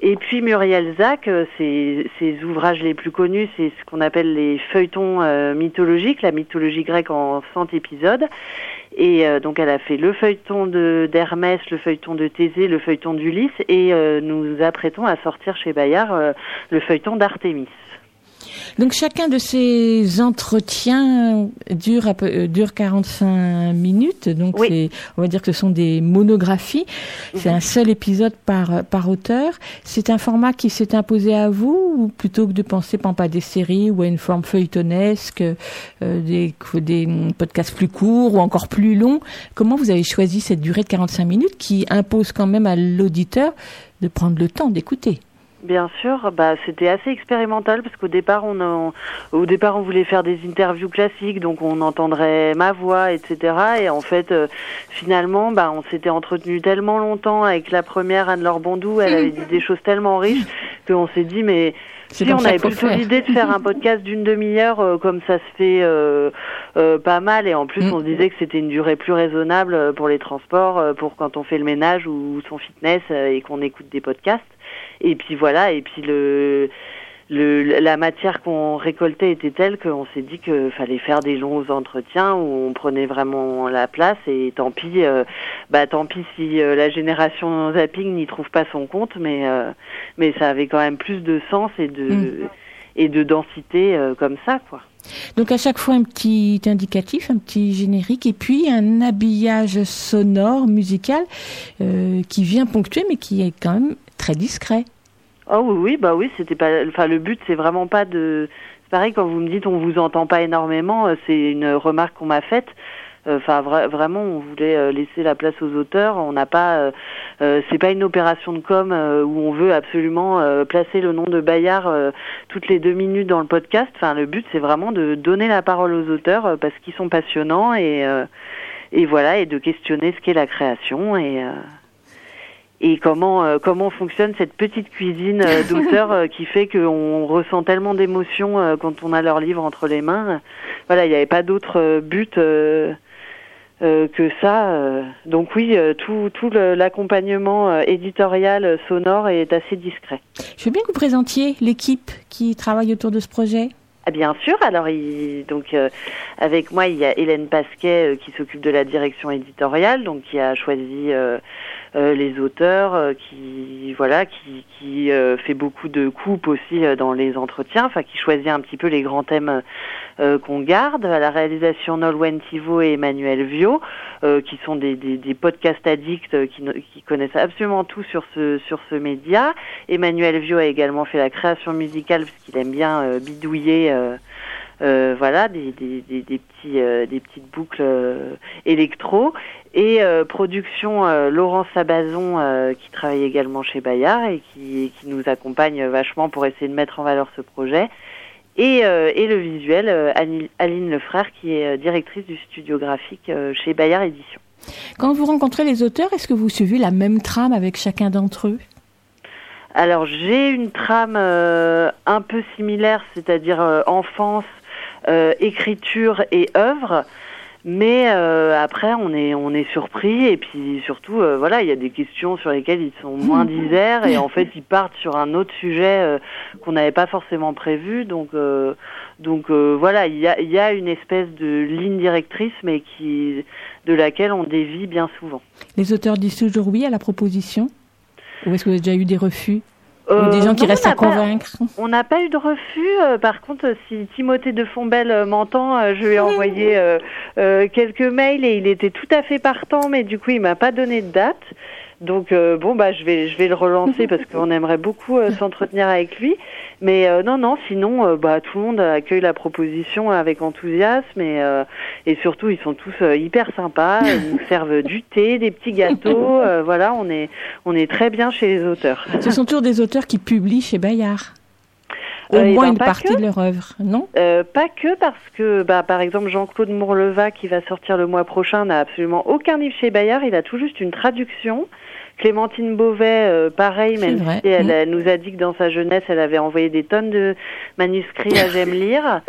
Et puis Muriel Zac, euh, ses, ses ouvrages les plus connus, c'est ce qu'on appelle les feuilletons mythologiques, la mythologie grecque en 100 épisodes. Et euh, donc elle a fait le feuilleton d'Hermès, le feuilleton de Thésée, le feuilleton d'Ulysse, et euh, nous nous apprêtons à sortir chez Bayard euh, le feuilleton d'Artémis. Donc chacun de ces entretiens dure, à peu- euh, dure 45 minutes. Donc c'est, on va dire que ce sont des monographies. C'est un seul épisode par, par auteur. C'est un format qui s'est imposé à vous ou plutôt que de penser exemple, à des séries ou à une forme feuilletonesque, euh, des, des podcasts plus courts ou encore plus longs? Comment vous avez choisi cette durée de 45 minutes qui impose quand même à l'auditeur de prendre le temps d'écouter? Bien sûr, bah c'était assez expérimental parce qu'au départ on en- au départ on voulait faire des interviews classiques donc on entendrait ma voix etc et en fait euh, finalement bah on s'était entretenu tellement longtemps avec la première Anne-Laure Bondou elle avait dit des choses tellement riches qu'on s'est dit mais si on avait plutôt l'idée de faire un podcast d'une demi-heure euh, comme ça se fait euh, euh, pas mal. Et en plus on se disait que c'était une durée plus raisonnable euh, pour les transports euh, pour quand on fait le ménage ou son fitness euh, et qu'on écoute des podcasts et puis voilà, et puis le, le la matière qu'on récoltait était telle qu'on s'est dit qu'il fallait faire des longs entretiens où on prenait vraiment la place et tant pis, euh, bah tant pis si euh, la génération zapping n'y trouve pas son compte, mais euh, mais ça avait quand même plus de sens et de Mm. et de densité comme ça quoi. Donc à chaque fois un petit indicatif, un petit générique et puis un habillage sonore, musical euh, qui vient ponctuer mais qui est quand même très discret. Oh oui, oui, bah oui, c'était pas. Enfin, le but, c'est vraiment pas de. C'est pareil quand vous me dites on vous entend pas énormément. euh, C'est une remarque qu'on m'a faite. Euh, Enfin, vra- vraiment, on voulait euh, laisser la place aux auteurs. On n'a pas. euh, c'est pas une opération de com où on veut absolument placer le nom de Bayard toutes les deux minutes dans le podcast. Enfin, le but, c'est vraiment de donner la parole aux auteurs parce qu'ils sont passionnants et et voilà et de questionner ce qu'est la création et. Et comment euh, comment fonctionne cette petite cuisine euh, d'auteur euh, qui fait qu'on ressent tellement d'émotions euh, quand on a leur livre entre les mains? Voilà, il n'y avait pas d'autre euh, but euh, euh, que ça. Donc oui, tout tout l'accompagnement éditorial sonore est assez discret. Je veux bien que vous présentiez l'équipe qui travaille autour de ce projet. Ah, bien sûr. Alors, il, donc, euh, avec moi, il y a Hélène Pasquet euh, qui s'occupe de la direction éditoriale, donc qui a choisi euh, les auteurs, euh, qui voilà, qui, qui euh, fait beaucoup de coupes aussi euh, dans les entretiens, enfin, qui choisit un petit peu les grands thèmes euh, qu'on garde. À la réalisation, Nolwenn Thivaut et Emmanuel euh, qui sont des, des, des podcasts addicts euh, qui, qui connaissent absolument tout sur ce sur ce média. Emmanuel Viau a également fait la création musicale parce qu'il aime bien euh, bidouiller. Euh, voilà des, des, des, des petits euh, des petites boucles euh, électro. Et euh, production euh, Laurent Sabazon euh, qui travaille également chez Bayard et qui, qui nous accompagne vachement pour essayer de mettre en valeur ce projet. Et, euh, et le visuel, Aline Lefrère, qui est directrice du studio graphique chez Bayard Édition. Quand vous rencontrez les auteurs, est-ce que vous suivez la même trame avec chacun d'entre eux? Alors j'ai une trame euh, un peu similaire, c'est-à-dire euh, enfance, écriture et œuvre. Mais euh, après, on est on est surpris et puis surtout, euh, voilà, il y a des questions sur lesquelles ils sont moins diserts et en fait, ils partent sur un autre sujet euh, qu'on n'avait pas forcément prévu. Donc euh, donc euh, voilà, il y a il y a une espèce de ligne directrice, mais qui de laquelle on dévie bien souvent. Les auteurs disent toujours oui à la proposition? Ou est-ce que vous avez déjà eu des refus? Euh, Ou des gens qui non, restent on à n'a pas- convaincre On n'a pas eu de refus. euh, par contre, si Timothée de Fombelle euh, m'entend, euh, je lui ai envoyé euh, euh, quelques mails et il était tout à fait partant, mais du coup, il m'a pas donné de date. Donc euh, bon bah je vais je vais le relancer parce qu'on aimerait beaucoup euh, s'entretenir avec lui. Mais euh, non non sinon euh, bah tout le monde accueille la proposition avec enthousiasme et euh, et surtout ils sont tous hyper sympas. Ils nous servent du thé, des petits gâteaux. euh, voilà on est on est très bien chez les auteurs. Ce sont toujours des auteurs qui publient chez Bayard. Au Euh, eh moins ben, une partie que. de leur œuvre, non? Euh, pas que parce que, bah, par exemple, Jean-Claude Mourleva, qui va sortir le mois prochain, n'a absolument aucun livre chez Bayard. Il a tout juste une traduction. Clémentine Beauvais, euh, pareil, même vrai. si elle, Mm. elle nous a dit que dans sa jeunesse, elle avait envoyé des tonnes de manuscrits à J'aime lire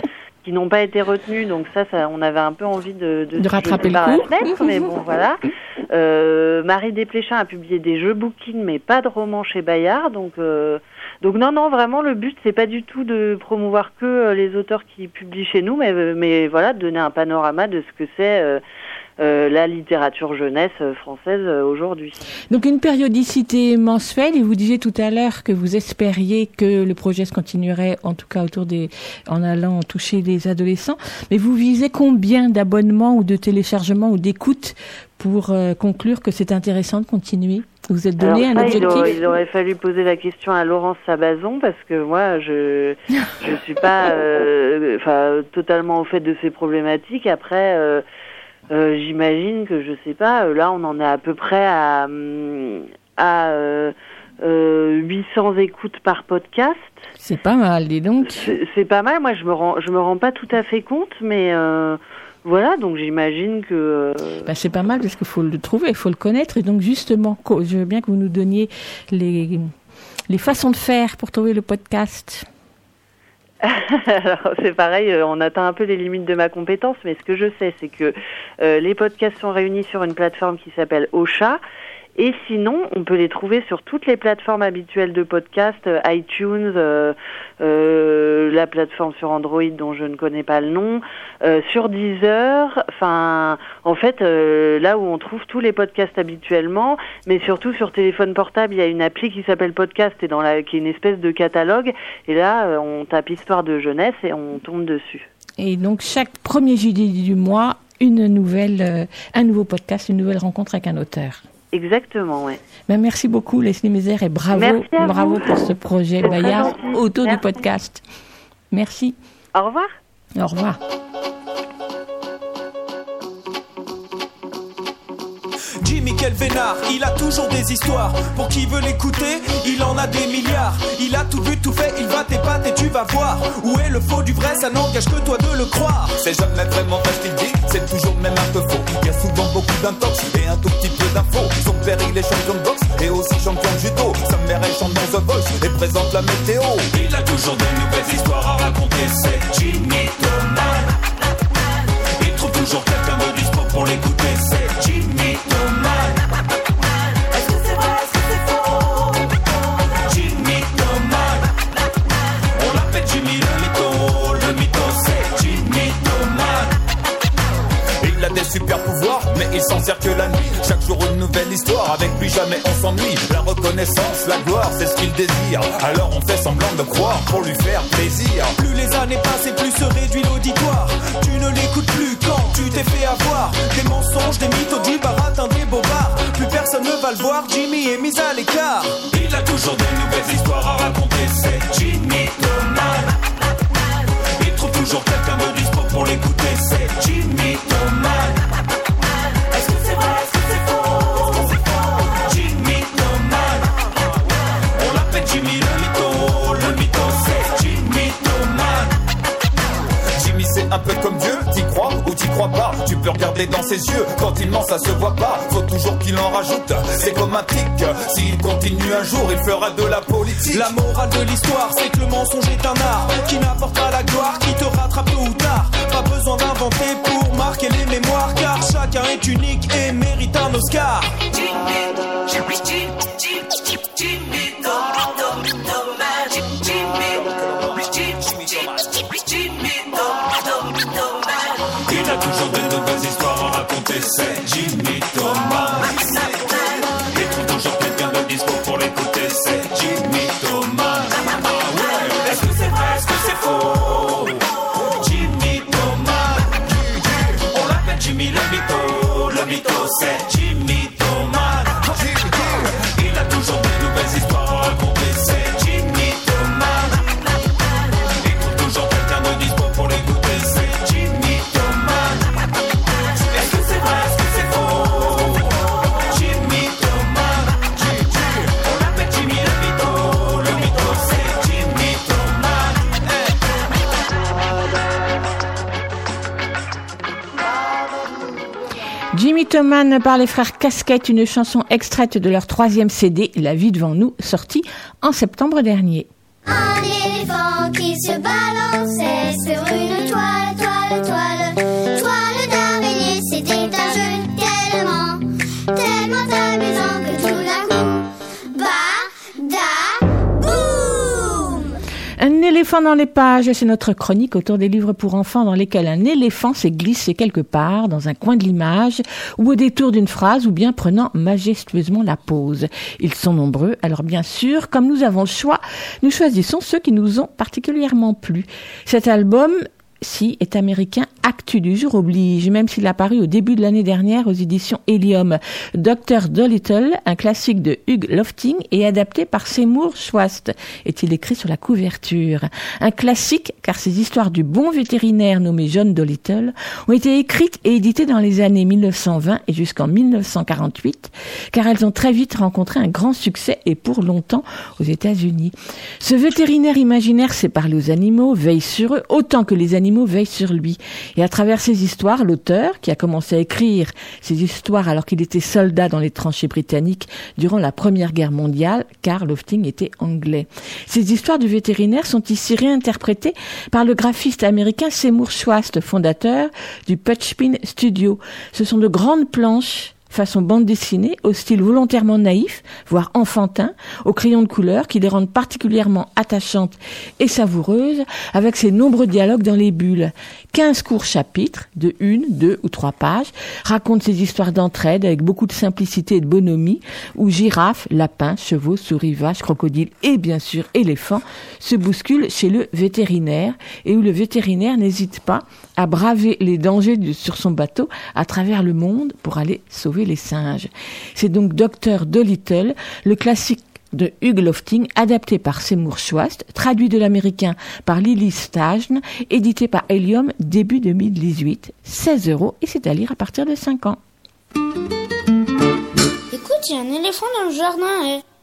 qui n'ont pas été retenus. Donc ça, ça, on avait un peu envie de, De se rattraper le par la coup. fenêtre, mais bon, voilà. Euh, Marie Desplechin a publié des jeux bouquins, mais pas de romans chez Bayard. Donc, euh, donc non, non, vraiment, le but, c'est pas du tout de promouvoir que euh, les auteurs qui publient chez nous, mais, euh, mais voilà, de donner un panorama de ce que c'est euh, la littérature jeunesse euh, française euh, aujourd'hui. Donc une périodicité mensuelle, et vous disiez tout à l'heure que vous espériez que le projet se continuerait, en tout cas autour des, en allant toucher les adolescents. Mais vous visez combien d'abonnements ou de téléchargements ou d'écoutes pour euh, conclure que c'est intéressant de continuer? Vous êtes donné Alors un ça, il objectif? aurait, il aurait fallu poser la question à Laurence Sabazon parce que moi, je je suis pas, euh, enfin, totalement au fait de ces problématiques. Après, euh, euh, j'imagine que je sais pas. euh, Là, on en est à peu près à hum, à euh, euh, 800 écoutes par podcast. C'est pas mal, dis donc. C'est pas mal. Moi, je me rends, je me rends pas tout à fait compte, mais euh, voilà. Donc, j'imagine que. euh, Ben, c'est pas mal parce qu'il faut le trouver, il faut le connaître. Et donc justement, je veux bien que vous nous donniez les, les façons de faire pour trouver le podcast. Alors c'est pareil, euh, on atteint un peu les limites de ma compétence, mais ce que je sais, c'est que euh, les podcasts sont réunis sur une plateforme qui s'appelle Ocha. Et sinon, on peut les trouver sur toutes les plateformes habituelles de podcast, euh, iTunes, euh, euh, la plateforme sur Android dont je ne connais pas le nom, euh, sur Deezer. Enfin, en fait, euh, là où on trouve tous les podcasts habituellement, mais surtout sur téléphone portable, il y a une appli qui s'appelle Podcast et dans la qui est une espèce de catalogue. Et là, euh, on tape Histoire de jeunesse et on tombe dessus. Et donc chaque premier jeudi du mois, une nouvelle, un nouveau podcast, une nouvelle rencontre avec un auteur. Exactement, ouais. Ben, merci beaucoup Leslie Mézère et bravo, bravo vous. pour ce projet Bayard autour du podcast. Merci. Au revoir. Au revoir. Quel vénard, il a toujours des histoires. Pour qui veut l'écouter, il en a des milliards. Il a tout vu, tout fait, il va t'épater, tu vas voir. Où est le faux du vrai, ça n'engage que toi de le croire. C'est jamais vraiment vrai ce qu'il dit, c'est toujours même un peu faux. Il y a souvent beaucoup d'intox et un tout petit peu d'infos. Son père il est champion de boxe et aussi champion de judo. Sa mère est champion The Voice et présente la météo. Il a toujours de nouvelles histoires à raconter, c'est Jimmy Thomas. Il trouve toujours quelqu'un de dispo pour l'écouter, c'est Jimmy Thomas. Il s'en sert que la nuit. Chaque jour une nouvelle histoire, avec lui jamais on s'ennuie. La reconnaissance, la gloire, c'est ce qu'il désire. Alors on fait semblant de croire pour lui faire plaisir. Plus les années passent et plus se réduit l'auditoire. Tu ne l'écoutes plus quand tu t'es fait avoir. Des mensonges, des mythos, du baratin, des bobards. Plus personne ne va le voir, Jimmy est mis à l'écart. Il a toujours de nouvelles histoires à raconter, c'est Jimmy Thomas. Il trouve toujours quelqu'un de dispo pour l'écouter, c'est Jimmy Thomas. un peu comme Dieu, t'y crois ou t'y crois pas. Tu peux regarder dans ses yeux, quand il ment, ça se voit pas. Faut toujours qu'il en rajoute, c'est comme un tic. S'il continue un jour, il fera de la politique. La morale de l'histoire, c'est que le mensonge est un art qui n'apporte pas la gloire, qui te rattrape tôt ou tard. Pas besoin d'inventer pour marquer les mémoires, car chacun est unique et mérite un Oscar. À Par les frères Casquette, une chanson extraite de leur troisième CD, La vie devant nous, sortie en septembre dernier. Dans les pages, c'est notre chronique autour des livres pour enfants dans lesquels un éléphant s'est glissé quelque part dans un coin de l'image ou au détour d'une phrase ou bien prenant majestueusement la pause. Ils sont nombreux, alors bien sûr, comme nous avons le choix, nous choisissons ceux qui nous ont particulièrement plu. Cet album si est américain, actu du jour oblige, même s'il a paru au début de l'année dernière aux éditions Helium. Dr. Dolittle, un classique de Hugh Lofting, est adapté par Seymour Schwast, est-il écrit sur la couverture. Un classique, car ces histoires du bon vétérinaire nommé John Dolittle ont été écrites et éditées dans les années 1920 et jusqu'en 1948, car elles ont très vite rencontré un grand succès et pour longtemps aux États-Unis. Ce vétérinaire imaginaire sait parler aux animaux, veille sur eux, autant que les animaux veillent sur lui. Et à travers ces histoires, l'auteur, qui a commencé à écrire ces histoires alors qu'il était soldat dans les tranchées britanniques durant la Première Guerre mondiale, car Lofting était anglais. Ces histoires du vétérinaire sont ici réinterprétées par le graphiste américain Seymour Schwast, fondateur du Putchpin Studio. Ce sont de grandes planches façon bande dessinée, au style volontairement naïf, voire enfantin, aux crayons de couleur qui les rendent particulièrement attachantes et savoureuses, avec ses nombreux dialogues dans les bulles. Quinze courts chapitres, de une, deux ou trois pages, racontent ces histoires d'entraide avec beaucoup de simplicité et de bonhomie, où girafes, lapins, chevaux, souris, vaches, crocodiles et bien sûr éléphants se bousculent chez le vétérinaire, et où le vétérinaire n'hésite pas à braver les dangers sur son bateau à travers le monde pour aller sauver les singes. C'est donc Dr. Dolittle, le classique de Hugh Lofting, adapté par Seymour Schwast, traduit de l'américain par Lily Stajn, édité par Helium début 2018. 16 euros et c'est à lire à partir de 5 ans. Écoute, il y a un éléphant dans le jardin. eh.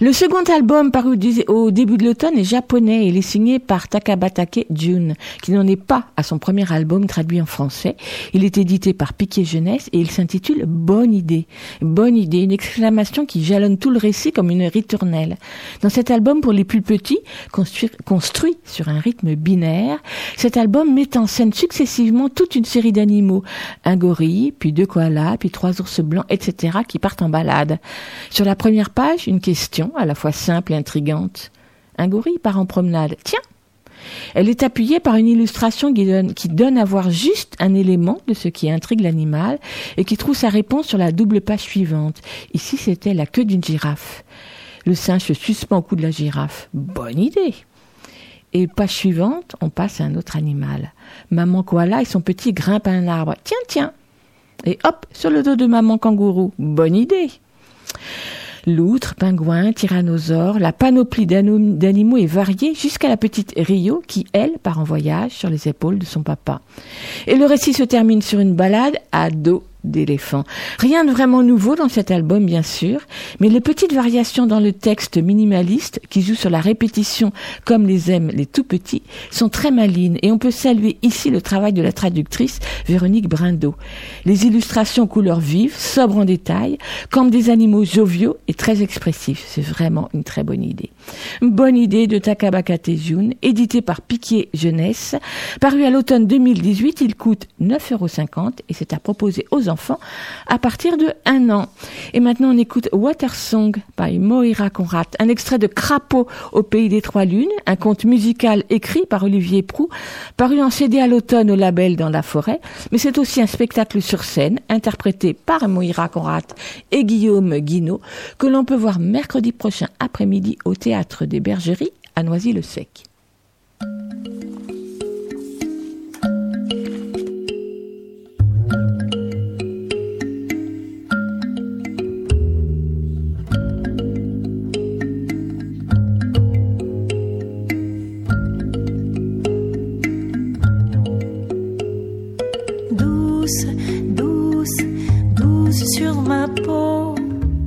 Le second album paru au dé- au début de l'automne est japonais il est signé par Takabatake Jun, qui n'en est pas à son premier album traduit en français. Il est édité par Piquet Jeunesse et il s'intitule Bonne idée. Bonne idée, une exclamation qui jalonne tout le récit comme une ritournelle. Dans cet album pour les plus petits, construit sur un rythme binaire, cet album met en scène successivement toute une série d'animaux. Un gorille, puis deux koalas, puis trois ours blancs, etc. qui partent en balade. Sur la première page, une question à la fois simple et intrigante. Un gorille part en promenade. Tiens Elle est appuyée par une illustration qui donne, à voir juste un élément de ce qui intrigue l'animal et qui trouve sa réponse sur la double page suivante. Ici, c'était la queue d'une girafe. Le singe se suspend au cou de la girafe. Bonne idée et page suivante, on passe à un autre animal. Maman koala et son petit grimpent à un arbre. Tiens, tiens. Et hop, sur le dos de maman kangourou. Bonne idée. Loutre, pingouin, tyrannosaure, la panoplie d'animaux est variée jusqu'à la petite Rio qui, elle, part en voyage sur les épaules de son papa. Et le récit se termine sur une balade à dos d'éléphants. Rien de vraiment nouveau dans cet album, bien sûr, mais les petites variations dans le texte minimaliste, qui jouent sur la répétition comme les aiment les tout petits, sont très malines et on peut saluer ici le travail de la traductrice Véronique Brindot. Les illustrations couleurs vives, sobres en détail, comme des animaux joviaux et très expressifs. C'est vraiment une très bonne idée. Bonne idée de Takabaka Tejun, édité par Piquier Jeunesse. Paru à l'automne 2018, il coûte 9,50 euros et c'est à proposer aux enfants à partir de un an. Et maintenant, on écoute Water Song by Moira Conrad, un extrait de Crapaud au pays des trois lunes, un conte musical écrit par Olivier Prou, paru en CD à l'automne au label Dans la forêt, mais c'est aussi un spectacle sur scène, interprété par Moira Conrad et Guillaume Guinaud, que l'on peut voir mercredi prochain après-midi au Théâtre des Bergeries à Noisy-le-Sec. Douce, douce, douce sur ma peau,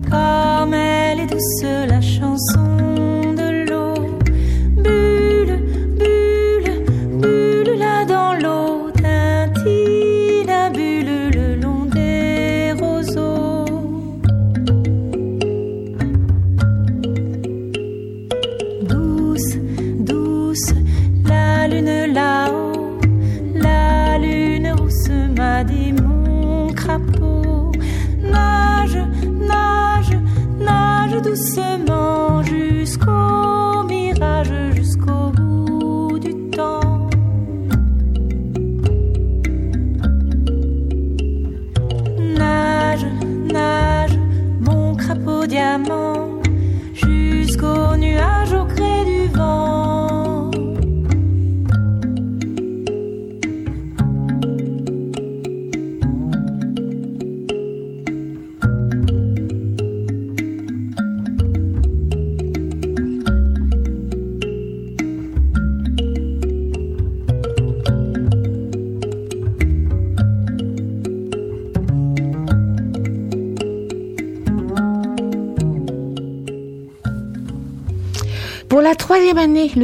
comme elle est douce la chanson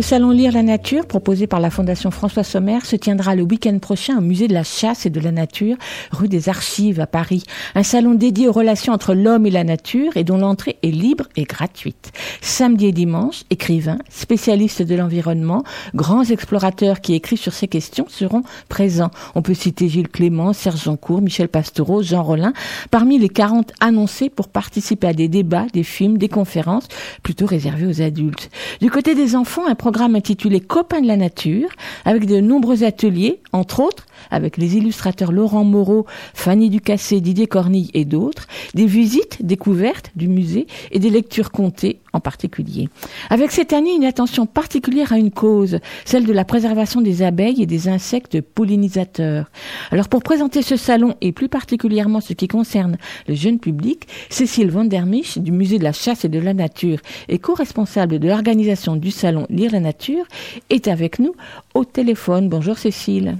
salon Lire la Nature, proposé par la Fondation François Sommer, se tiendra le week-end prochain au musée de la chasse et de la nature, rue des Archives à Paris. Un salon dédié aux relations entre l'homme et la nature et dont l'entrée est libre et gratuite. Samedi et dimanche, écrivains, spécialistes de l'environnement, grands explorateurs qui écrivent sur ces questions seront présents. On peut citer Gilles Clément, Serge Joncourt, Michel Pastoureau, Jean Rollin, parmi les 40 annoncés pour participer à des débats, des films, des conférences, plutôt réservés aux adultes. Du côté des enfants, un programme intitulé Copains de la nature, avec de nombreux ateliers, entre autres avec les illustrateurs Laurent Moreau, Fanny Ducassé, Didier Cornille et d'autres, des visites, découvertes du musée et des lectures comptées en particulier. Avec cette année une attention particulière à une cause, celle de la préservation des abeilles et des insectes pollinisateurs. Alors pour présenter ce salon et plus particulièrement ce qui concerne le jeune public, Cécile Vandermich du musée de la chasse et de la nature et co-responsable de l'organisation du salon Lire la nature est avec nous au téléphone. Bonjour Cécile.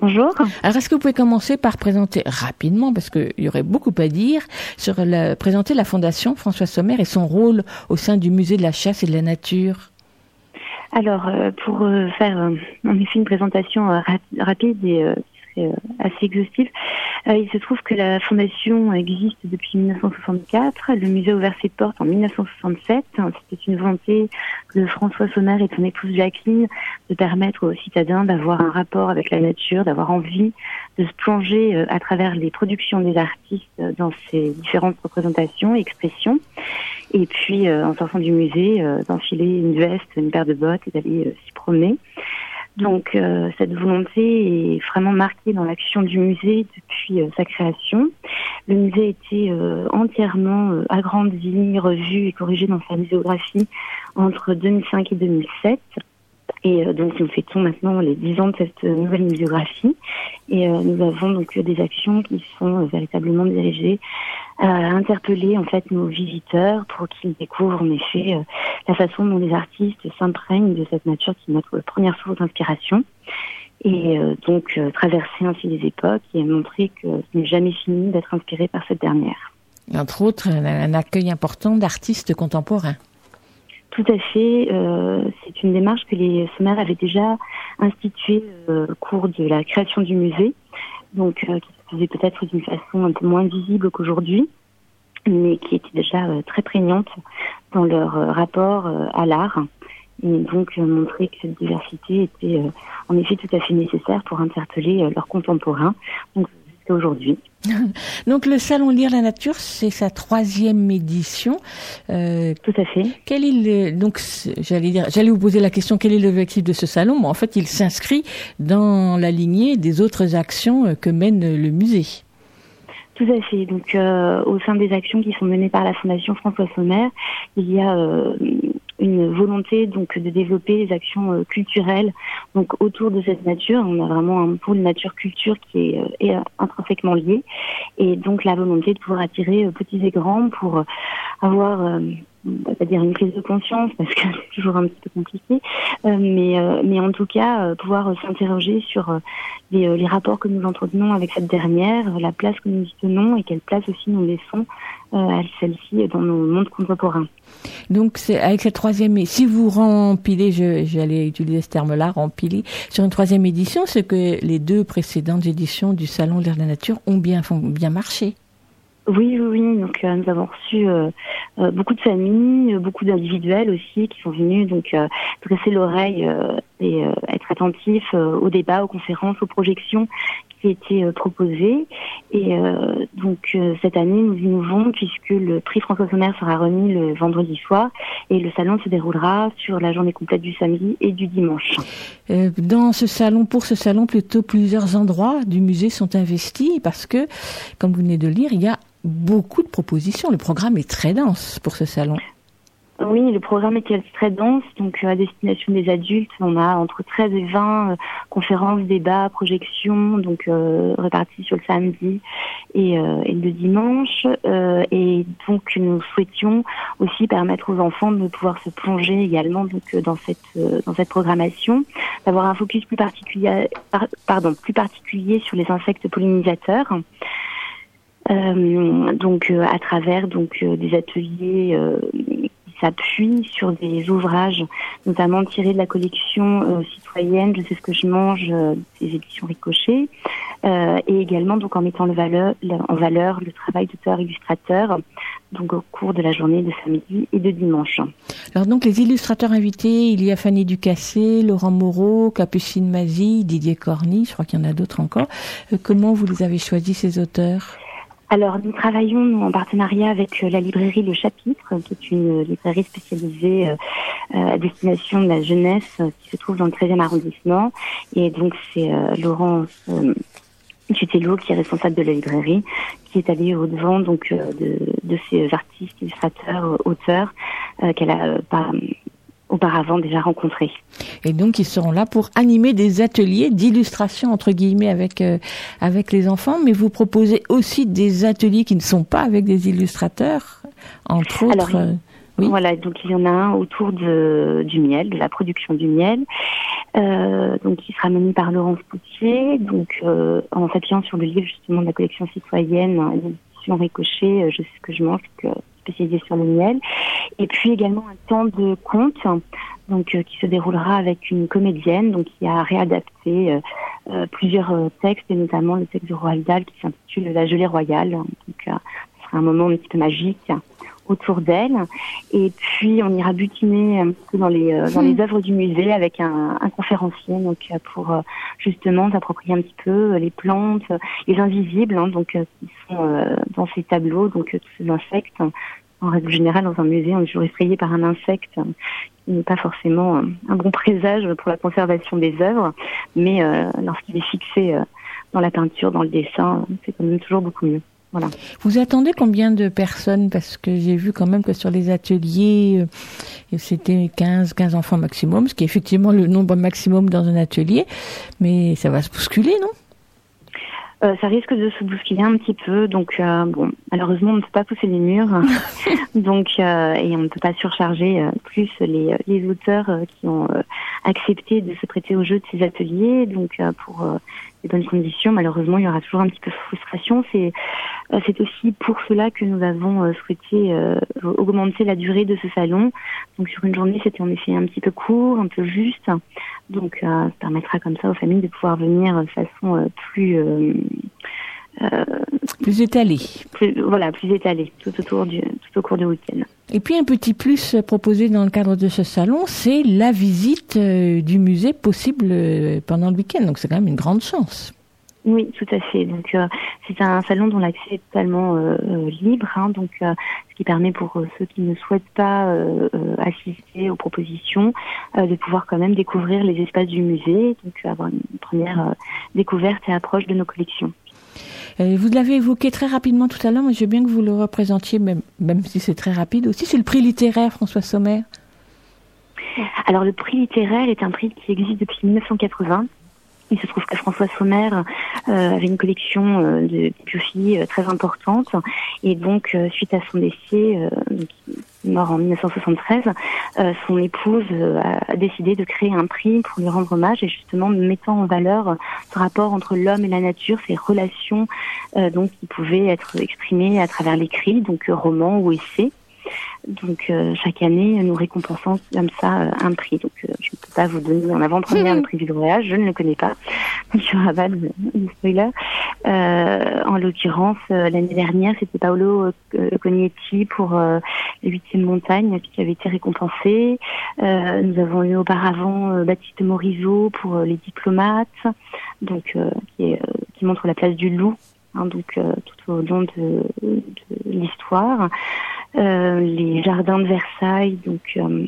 Bonjour. Alors, est-ce que vous pouvez commencer par présenter rapidement, parce qu'il y aurait beaucoup à dire, sur la, présenter la Fondation François Sommer et son rôle au sein du musée de la chasse et de la nature? Alors, euh, pour euh, faire euh, en effet une présentation rap- rapide et serait, euh, assez exhaustive, euh, il se trouve que la fondation existe depuis 1964. Le musée a ouvert ses portes en 1967. C'était une volonté de François Sommer et de son épouse Jacqueline de permettre aux citadins d'avoir un rapport avec la nature, d'avoir envie de se plonger euh, à travers les productions des artistes dans ces différentes représentations et expressions. Et puis, en sortant du musée, d'enfiler une veste, une paire de bottes et d'aller s'y promener. Donc, euh, cette volonté est vraiment marquée dans l'action du musée depuis euh, sa création. Le musée a été euh, entièrement agrandi, revu et corrigé dans sa muséographie entre 2005 et 2007. Et euh, donc, nous fêtons maintenant les 10 ans de cette euh, nouvelle muséographie. Et euh, nous avons donc des actions qui sont véritablement dirigées à interpeller en fait nos visiteurs pour qu'ils découvrent en effet la façon dont les artistes s'imprègnent de cette nature qui est notre première source d'inspiration. et donc traverser ainsi les époques et montrer que ce n'est jamais fini d'être inspiré par cette dernière. Entre autres, un accueil important d'artistes contemporains. Tout à fait. euh, c'est une démarche que les sommaires avaient déjà instituée euh, au cours de la création du musée, donc euh, qui se faisait peut-être d'une façon un peu moins visible qu'aujourd'hui, mais qui était déjà très prégnante dans leur rapport à l'art, et donc montrer que cette diversité était en effet tout à fait nécessaire pour interpeller leurs contemporains, donc jusqu'à aujourd'hui. Donc le salon Lire la nature, c'est sa troisième édition. Euh, Tout à fait. Quel est le, donc j'allais dire, j'allais vous poser la question quel est l'objectif de ce salon, mais en fait il s'inscrit dans la lignée des autres actions euh, que mène le musée. Tout à fait. Donc, euh, au sein des actions qui sont menées par la Fondation François Sommer, il y a euh, une volonté donc de développer des actions euh, culturelles donc autour de cette nature. On a vraiment un pôle nature-culture qui est, euh, est, euh, intrinsèquement lié, et donc la volonté de pouvoir attirer petits et grands pour avoir pas dire une prise de conscience parce que c'est toujours un petit peu compliqué, euh, mais euh, mais en tout cas euh, pouvoir s'interroger sur les, les rapports que nous entretenons avec cette dernière, la place que nous y tenons et quelle place aussi nous laissons à celle-ci dans nos mondes contemporains. Donc c'est avec cette troisième, si vous rempilez, j'allais utiliser ce terme-là, rempiler sur une troisième édition, c'est que les deux précédentes éditions du salon Lire la nature ont bien bien marché. Oui, oui, oui. Donc euh, nous avons reçu euh, euh, beaucoup de familles, beaucoup d'individuels aussi qui sont venus donc dresser l'oreille et être attentifs aux débats, aux conférences, aux projections qui étaient euh, proposées. Et euh, donc euh, cette année, nous innovons puisque le prix François Sommer sera remis le vendredi soir et le salon se déroulera sur la journée complète du samedi et du dimanche. Dans ce salon, pour ce salon, plutôt plusieurs endroits du musée sont investis parce que, comme vous venez de le lire, il y a beaucoup de propositions. Le programme est très dense pour ce salon. Oui, le programme est très dense, donc euh, à destination des adultes, on a entre 13 et 20 euh, conférences, débats, projections, donc euh, répartis sur le samedi et, euh, et le dimanche. Euh, et donc nous souhaitions aussi permettre aux enfants de pouvoir se plonger également donc euh, dans cette dans cette programmation, d'avoir un focus plus particulier, par- pardon, plus particulier sur les insectes pollinisateurs. Donc à travers donc des ateliers s'appuient sur des ouvrages, notamment tirés de la collection euh, citoyenne Je sais ce que je mange euh, des éditions Ricochet, euh, et également donc en mettant le en valeur le travail d'auteur-illustrateur donc au cours de la journée de samedi et de dimanche. Alors donc les illustrateurs invités, il y a Fanny Ducassé, Laurent Moreau, Capucine Mazie, Didier Corny, je crois qu'il y en a d'autres encore. Comment vous les avez choisis ces auteurs? Alors, nous travaillons en partenariat avec euh, la librairie Le Chapitre, qui est une euh, librairie spécialisée euh, à destination de la jeunesse qui se trouve dans le 13e arrondissement. Et donc, c'est Laurent euh, Tutello, qui est responsable de la librairie, qui est allé au-devant donc, de, de ces artistes, illustrateurs, auteurs qu'elle a pas, auparavant déjà rencontrés. Et donc ils seront là pour animer des ateliers d'illustration entre guillemets avec euh, avec les enfants, mais vous proposez aussi des ateliers qui ne sont pas avec des illustrateurs, entre autres. Euh, Voilà, donc il y en a un autour de, du miel, de la production du miel, euh, donc qui sera mené par Laurence Poutier, donc en s'appuyant sur le livre justement de la collection citoyenne, hein, l'édition Ricochet, euh, je sais ce que je mange, euh, spécialisé sur le miel, et puis également un temps de conte, donc euh, qui se déroulera avec une comédienne, donc qui a réadapté euh, euh, plusieurs textes, et notamment le texte de Roald Dahl qui s'intitule La gelée royale, donc ce sera un moment un petit peu magique autour d'elle. Et puis, on ira butiner un petit peu dans les, euh, dans les œuvres du musée avec un, un conférencier, donc euh, pour euh, justement s'approprier un petit peu les plantes, les invisibles, hein, donc qui sont euh, dans ces tableaux, donc tous ces insectes. En règle générale, dans un musée, on est toujours effrayé par un insecte qui n'est pas forcément un bon présage pour la conservation des œuvres, mais euh, lorsqu'il est fixé euh, dans la peinture, dans le dessin, c'est quand même toujours beaucoup mieux. Voilà. Vous attendez combien de personnes? Parce que j'ai vu quand même que sur les ateliers, euh, c'était 15, 15 enfants maximum, ce qui est effectivement le nombre maximum dans un atelier. Mais ça va se bousculer, non? Euh, ça risque de se bousculer un petit peu, donc euh, bon, malheureusement on ne peut pas pousser les murs, donc euh, et on ne peut pas surcharger plus les, les auteurs qui ont accepté de se prêter au jeu de ces ateliers. Donc euh, pour euh, les bonnes conditions, malheureusement, il y aura toujours un petit peu de frustration. C'est euh, c'est aussi pour cela que nous avons euh, souhaité euh, augmenter la durée de ce salon. Donc sur une journée, c'était en effet un petit peu court, un peu juste. Donc euh, ça permettra comme ça aux familles de pouvoir venir de façon euh, plus euh, Plus étalé. plus- voilà, plus étalée tout autour du tout au cours du week-end. Et puis un petit plus proposé dans le cadre de ce salon, c'est la visite euh, du musée possible euh, pendant le week-end. Donc c'est quand même une grande chance. Oui, tout à fait. Donc c'est un salon dont l'accès est totalement libre, hein, donc ce qui permet pour ceux qui ne souhaitent pas assister aux propositions de pouvoir quand même découvrir les espaces du musée, donc avoir une première découverte et approche de nos collections. Euh, vous l'avez évoqué très rapidement tout à l'heure, mais je veux bien que vous le représentiez, même, même si c'est très rapide aussi. C'est le prix littéraire François Sommer. Alors le prix littéraire est un prix qui existe depuis 1980. Il se trouve que François Sommer euh, avait une collection euh, de biophilie euh, très importante et donc euh, suite à son décès, euh, mort en 1973, euh, son épouse a- décidé de créer un prix pour lui rendre hommage et justement mettant en valeur ce rapport entre l'homme et la nature, ces relations donc qui pouvaient être exprimées à travers l'écrit, donc romans ou essais. Donc euh, chaque année, nous récompensons comme ça euh, un prix. Donc euh, je ne peux pas vous donner en avant-première le prix du voyage, je ne le connais pas. Donc je rabat de, de spoiler. En l'occurrence, l'année dernière, c'était Paolo Cognetti pour euh, la huitième montagne qui avait été récompensé. Nous avons eu auparavant Baptiste Morisot pour les diplomates, donc qui, est, qui montre la place du loup. hein, donc euh, tout au long de, de l'histoire. Euh, les jardins de Versailles, donc euh,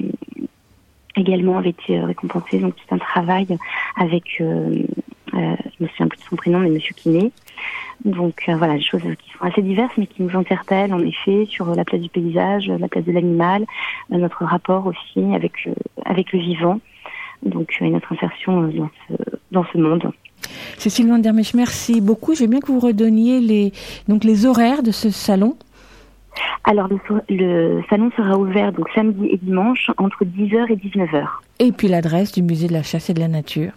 également avaient été euh, récompensés. Donc c'est un travail avec, euh, euh, je me souviens plus de son prénom, mais Monsieur Quinet. Donc voilà, des choses qui sont assez diverses, mais qui nous interpellent en effet sur la place du paysage, la place de l'animal, notre rapport aussi avec avec le vivant. Donc et notre insertion dans ce dans ce monde. Cécile Van der Mesch, merci beaucoup. Veux bien que vous redonniez les, donc les horaires de ce salon. Alors le, salon sera ouvert donc samedi et dimanche entre 10h et 19h. Et puis l'adresse du musée de la chasse et de la nature.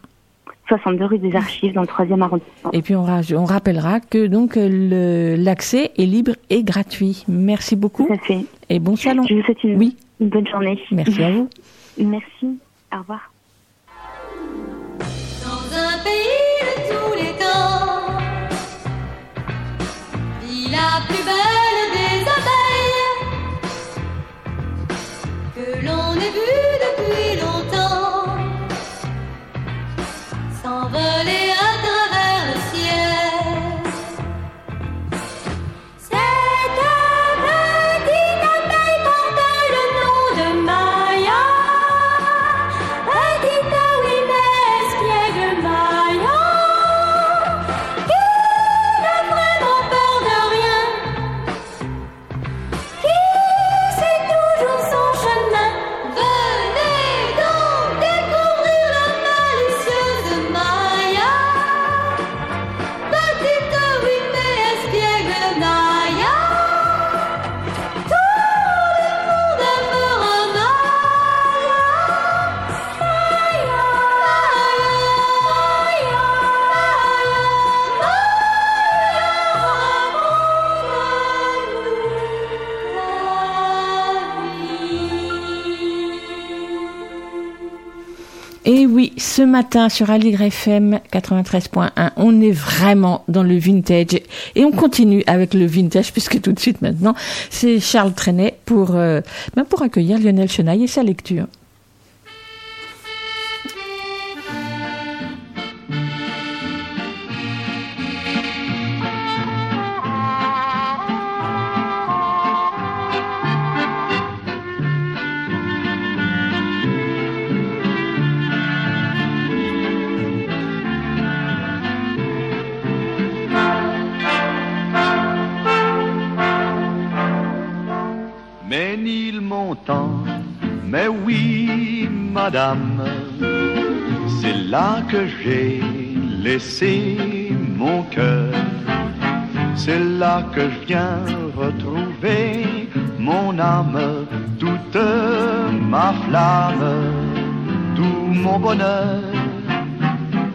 62 rue des Archives dans le 3e arrondissement. Et puis on, rappellera que donc euh, l'accès est libre et gratuit. Merci beaucoup. Tout à fait. Et bon salon. Je vous souhaite une, Oui. une bonne journée. Merci à vous. Merci. Au revoir. Ce matin sur Aligre FM 93.1, on est vraiment dans le vintage et on continue avec le vintage puisque tout de suite maintenant, c'est Charles Trenet pour, euh, ben pour accueillir Lionel Chenaille et sa lecture. Madame, c'est là que j'ai laissé mon cœur. C'est là que je viens retrouver mon âme, toute ma flamme, tout mon bonheur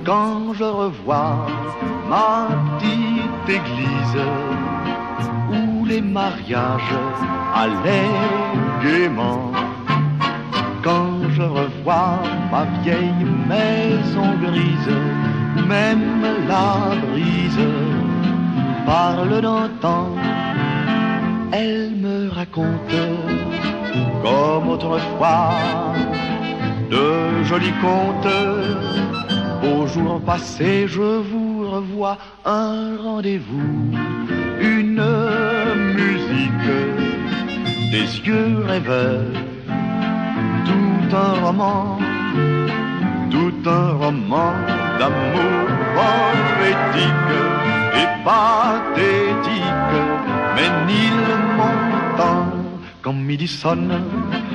quand je revois ma petite église où les mariages allaient gaiement. Quand je revois ma vieille maison grise, même la brise parle temps, elle me raconte comme autrefois de jolis contes. Au jour passé, je vous revois un rendez-vous, une musique, des yeux rêveurs, tout un roman, tout un roman d'amour poétique et pathétique, mais nul montant quand midi sonne,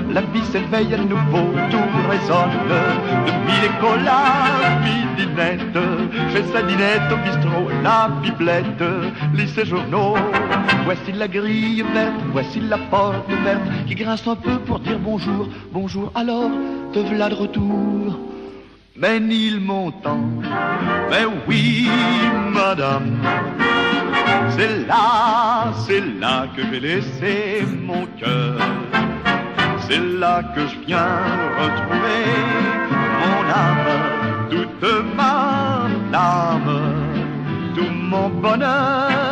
la vie s'éveille à nouveau, tout résonne. De mille écolas, midinette, chez sa dinette au bistrot, la biblette, lit ses journaux. Voici la grille verte, voici la porte verte, qui grince un peu pour dire bonjour, bonjour, alors te voilà de retour. Mais Nil montant, mais oui, madame, c'est là, c'est là que j'ai laissé mon cœur. C'est là que je viens retrouver mon âme, toute ma flamme, tout mon bonheur.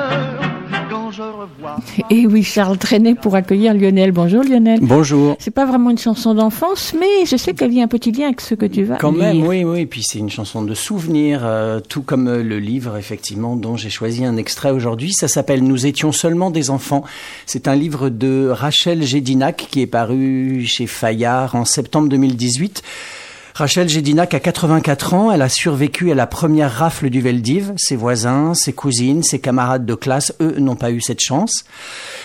Quand je revois. Et oui, Charles traînait pour accueillir Lionel. Bonjour Lionel. Bonjour. C'est pas vraiment une chanson d'enfance, mais je sais qu'elle y a un petit lien avec ce que tu vas Quand lire. même, oui, oui. Et puis c'est une chanson de souvenir, euh, tout comme euh, le livre, effectivement, dont j'ai choisi un extrait aujourd'hui. Ça s'appelle Nous étions seulement des enfants. C'est un livre de Rachel Gédinac qui est paru chez Fayard en septembre 2018. Rachel Gédinac a 84 ans, elle a survécu à la première rafle du Veldiv. Ses voisins, ses cousines, ses camarades de classe, eux, n'ont pas eu cette chance.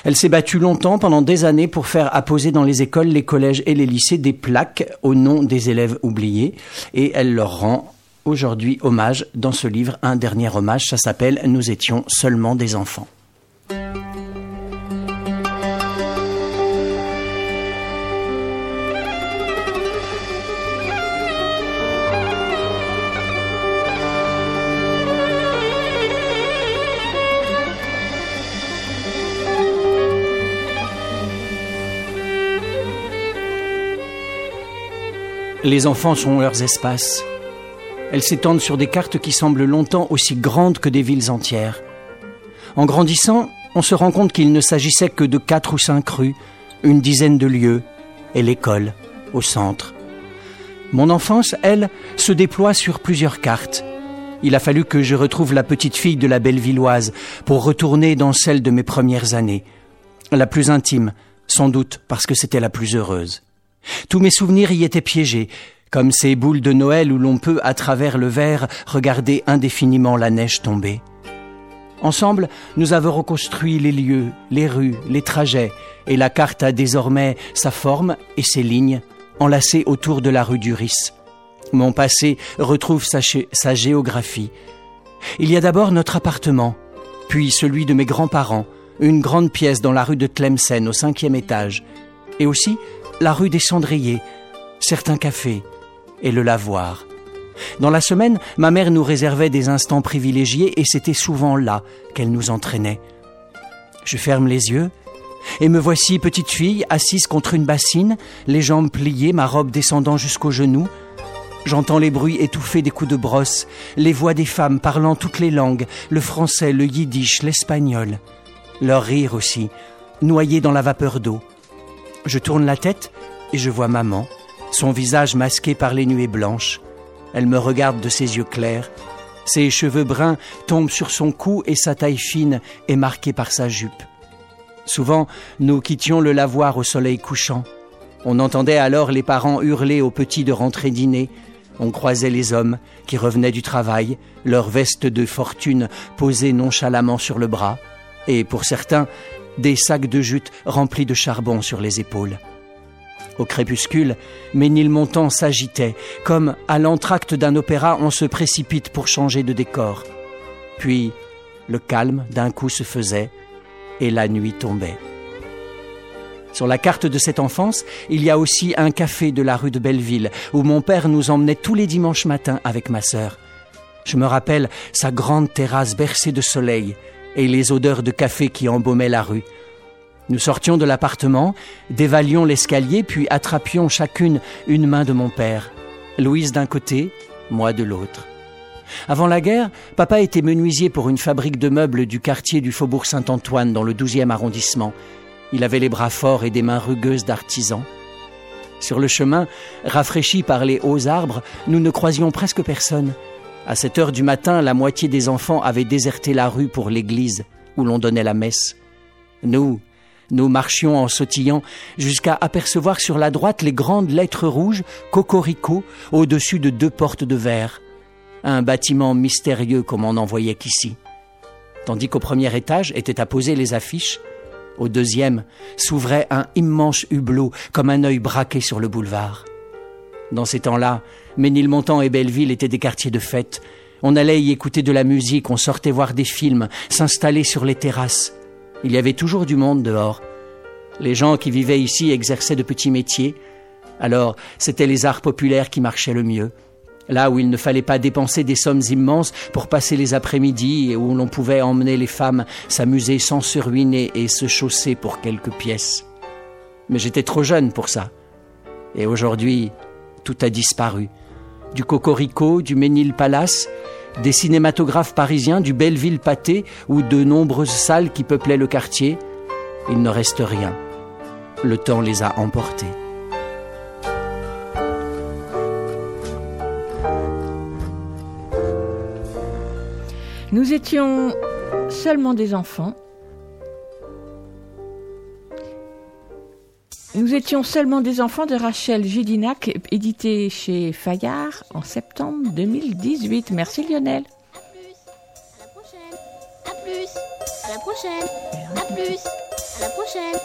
Elle s'est battue longtemps, pendant des années, pour faire apposer dans les écoles, les collèges et les lycées des plaques au nom des élèves oubliés. Et elle leur rend aujourd'hui hommage dans ce livre, un dernier hommage, ça s'appelle Nous étions seulement des enfants. Les enfants sont leurs espaces. Elles s'étendent sur des cartes qui semblent longtemps aussi grandes que des villes entières. En grandissant, on se rend compte qu'il ne s'agissait que de quatre ou cinq rues, une dizaine de lieux, et l'école, au centre. Mon enfance, elle, se déploie sur plusieurs cartes. Il a fallu que je retrouve la petite fille de la Bellevilloise pour retourner dans celle de mes premières années. La plus intime, sans doute parce que c'était la plus heureuse. Tous mes souvenirs y étaient piégés, comme ces boules de Noël où l'on peut, à travers le verre, regarder indéfiniment la neige tomber. Ensemble, nous avons reconstruit les lieux, les rues, les trajets, et la carte a désormais sa forme et ses lignes, enlacées autour de la rue du Risse. Mon passé retrouve sa, sa géographie. Il y a d'abord notre appartement, puis celui de mes grands-parents, une grande pièce dans la rue de Tlemcen au cinquième étage, et aussi la rue des Cendriers, certains cafés et le lavoir. Dans la semaine, ma mère nous réservait des instants privilégiés et c'était souvent là qu'elle nous entraînait. Je ferme les yeux et me voici petite fille assise contre une bassine, les jambes pliées, ma robe descendant jusqu'aux genoux. J'entends les bruits étouffés des coups de brosse, les voix des femmes parlant toutes les langues, le français, le yiddish, l'espagnol. Leur rire aussi, noyé dans la vapeur d'eau. Je tourne la tête et je vois maman, son visage masqué par les nuées blanches. Elle me regarde de ses yeux clairs. Ses cheveux bruns tombent sur son cou et sa taille fine est marquée par sa jupe. Souvent, nous quittions le lavoir au soleil couchant. On entendait alors les parents hurler aux petits de rentrer dîner. On croisait les hommes qui revenaient du travail, leurs vestes de fortune posées nonchalamment sur le bras, et pour certains, des sacs de jute remplis de charbon sur les épaules. Au crépuscule, Ménilmontant s'agitait, comme à l'entracte d'un opéra on se précipite pour changer de décor. Puis le calme d'un coup se faisait et la nuit tombait. Sur la carte de cette enfance, il y a aussi un café de la rue de Belleville, où mon père nous emmenait tous les dimanches matins avec ma sœur. Je me rappelle sa grande terrasse bercée de soleil et les odeurs de café qui embaumaient la rue. Nous sortions de l'appartement, dévalions l'escalier, puis attrapions chacune une main de mon père. Louise d'un côté, moi de l'autre. Avant la guerre, papa était menuisier pour une fabrique de meubles du quartier du Faubourg Saint-Antoine dans le 12e arrondissement. Il avait les bras forts et des mains rugueuses d'artisan. Sur le chemin, rafraîchis par les hauts arbres, nous ne croisions presque personne. À cette heure du matin, la moitié des enfants avaient déserté la rue pour l'église où l'on donnait la messe. Nous, nous marchions en sautillant jusqu'à apercevoir sur la droite les grandes lettres rouges Cocorico au-dessus de deux portes de verre. Un bâtiment mystérieux comme on n'en voyait qu'ici. Tandis qu'au premier étage étaient apposées les affiches, au deuxième s'ouvrait un immense hublot comme un œil braqué sur le boulevard. Dans ces temps-là, Ménilmontant et Belleville étaient des quartiers de fête. On allait y écouter de la musique, on sortait voir des films, s'installer sur les terrasses. Il y avait toujours du monde dehors. Les gens qui vivaient ici exerçaient de petits métiers. Alors, c'étaient les arts populaires qui marchaient le mieux. Là où il ne fallait pas dépenser des sommes immenses pour passer les après-midi et où l'on pouvait emmener les femmes s'amuser sans se ruiner et se chausser pour quelques pièces. Mais j'étais trop jeune pour ça. Et aujourd'hui, tout a disparu. Du Cocorico, du Ménil Palace, des cinématographes parisiens, du Belleville Pâté ou de nombreuses salles qui peuplaient le quartier, il ne reste rien. Le temps les a emportés. Nous étions seulement des enfants. Nous étions seulement des enfants de Rachel Gidinac, édité chez Fayard en septembre 2018. Merci Lionel. À plus, à la prochaine. À plus, à la prochaine.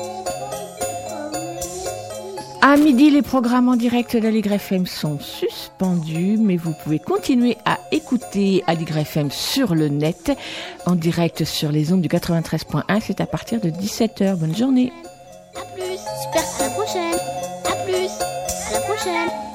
À midi, les programmes en direct d'Aligre FM sont suspendus, mais vous pouvez continuer à écouter Aligre FM sur le net, en direct sur les ondes du 93.1. C'est à partir de 17h. Bonne journée. À plus, super, à la prochaine. À plus, à la prochaine.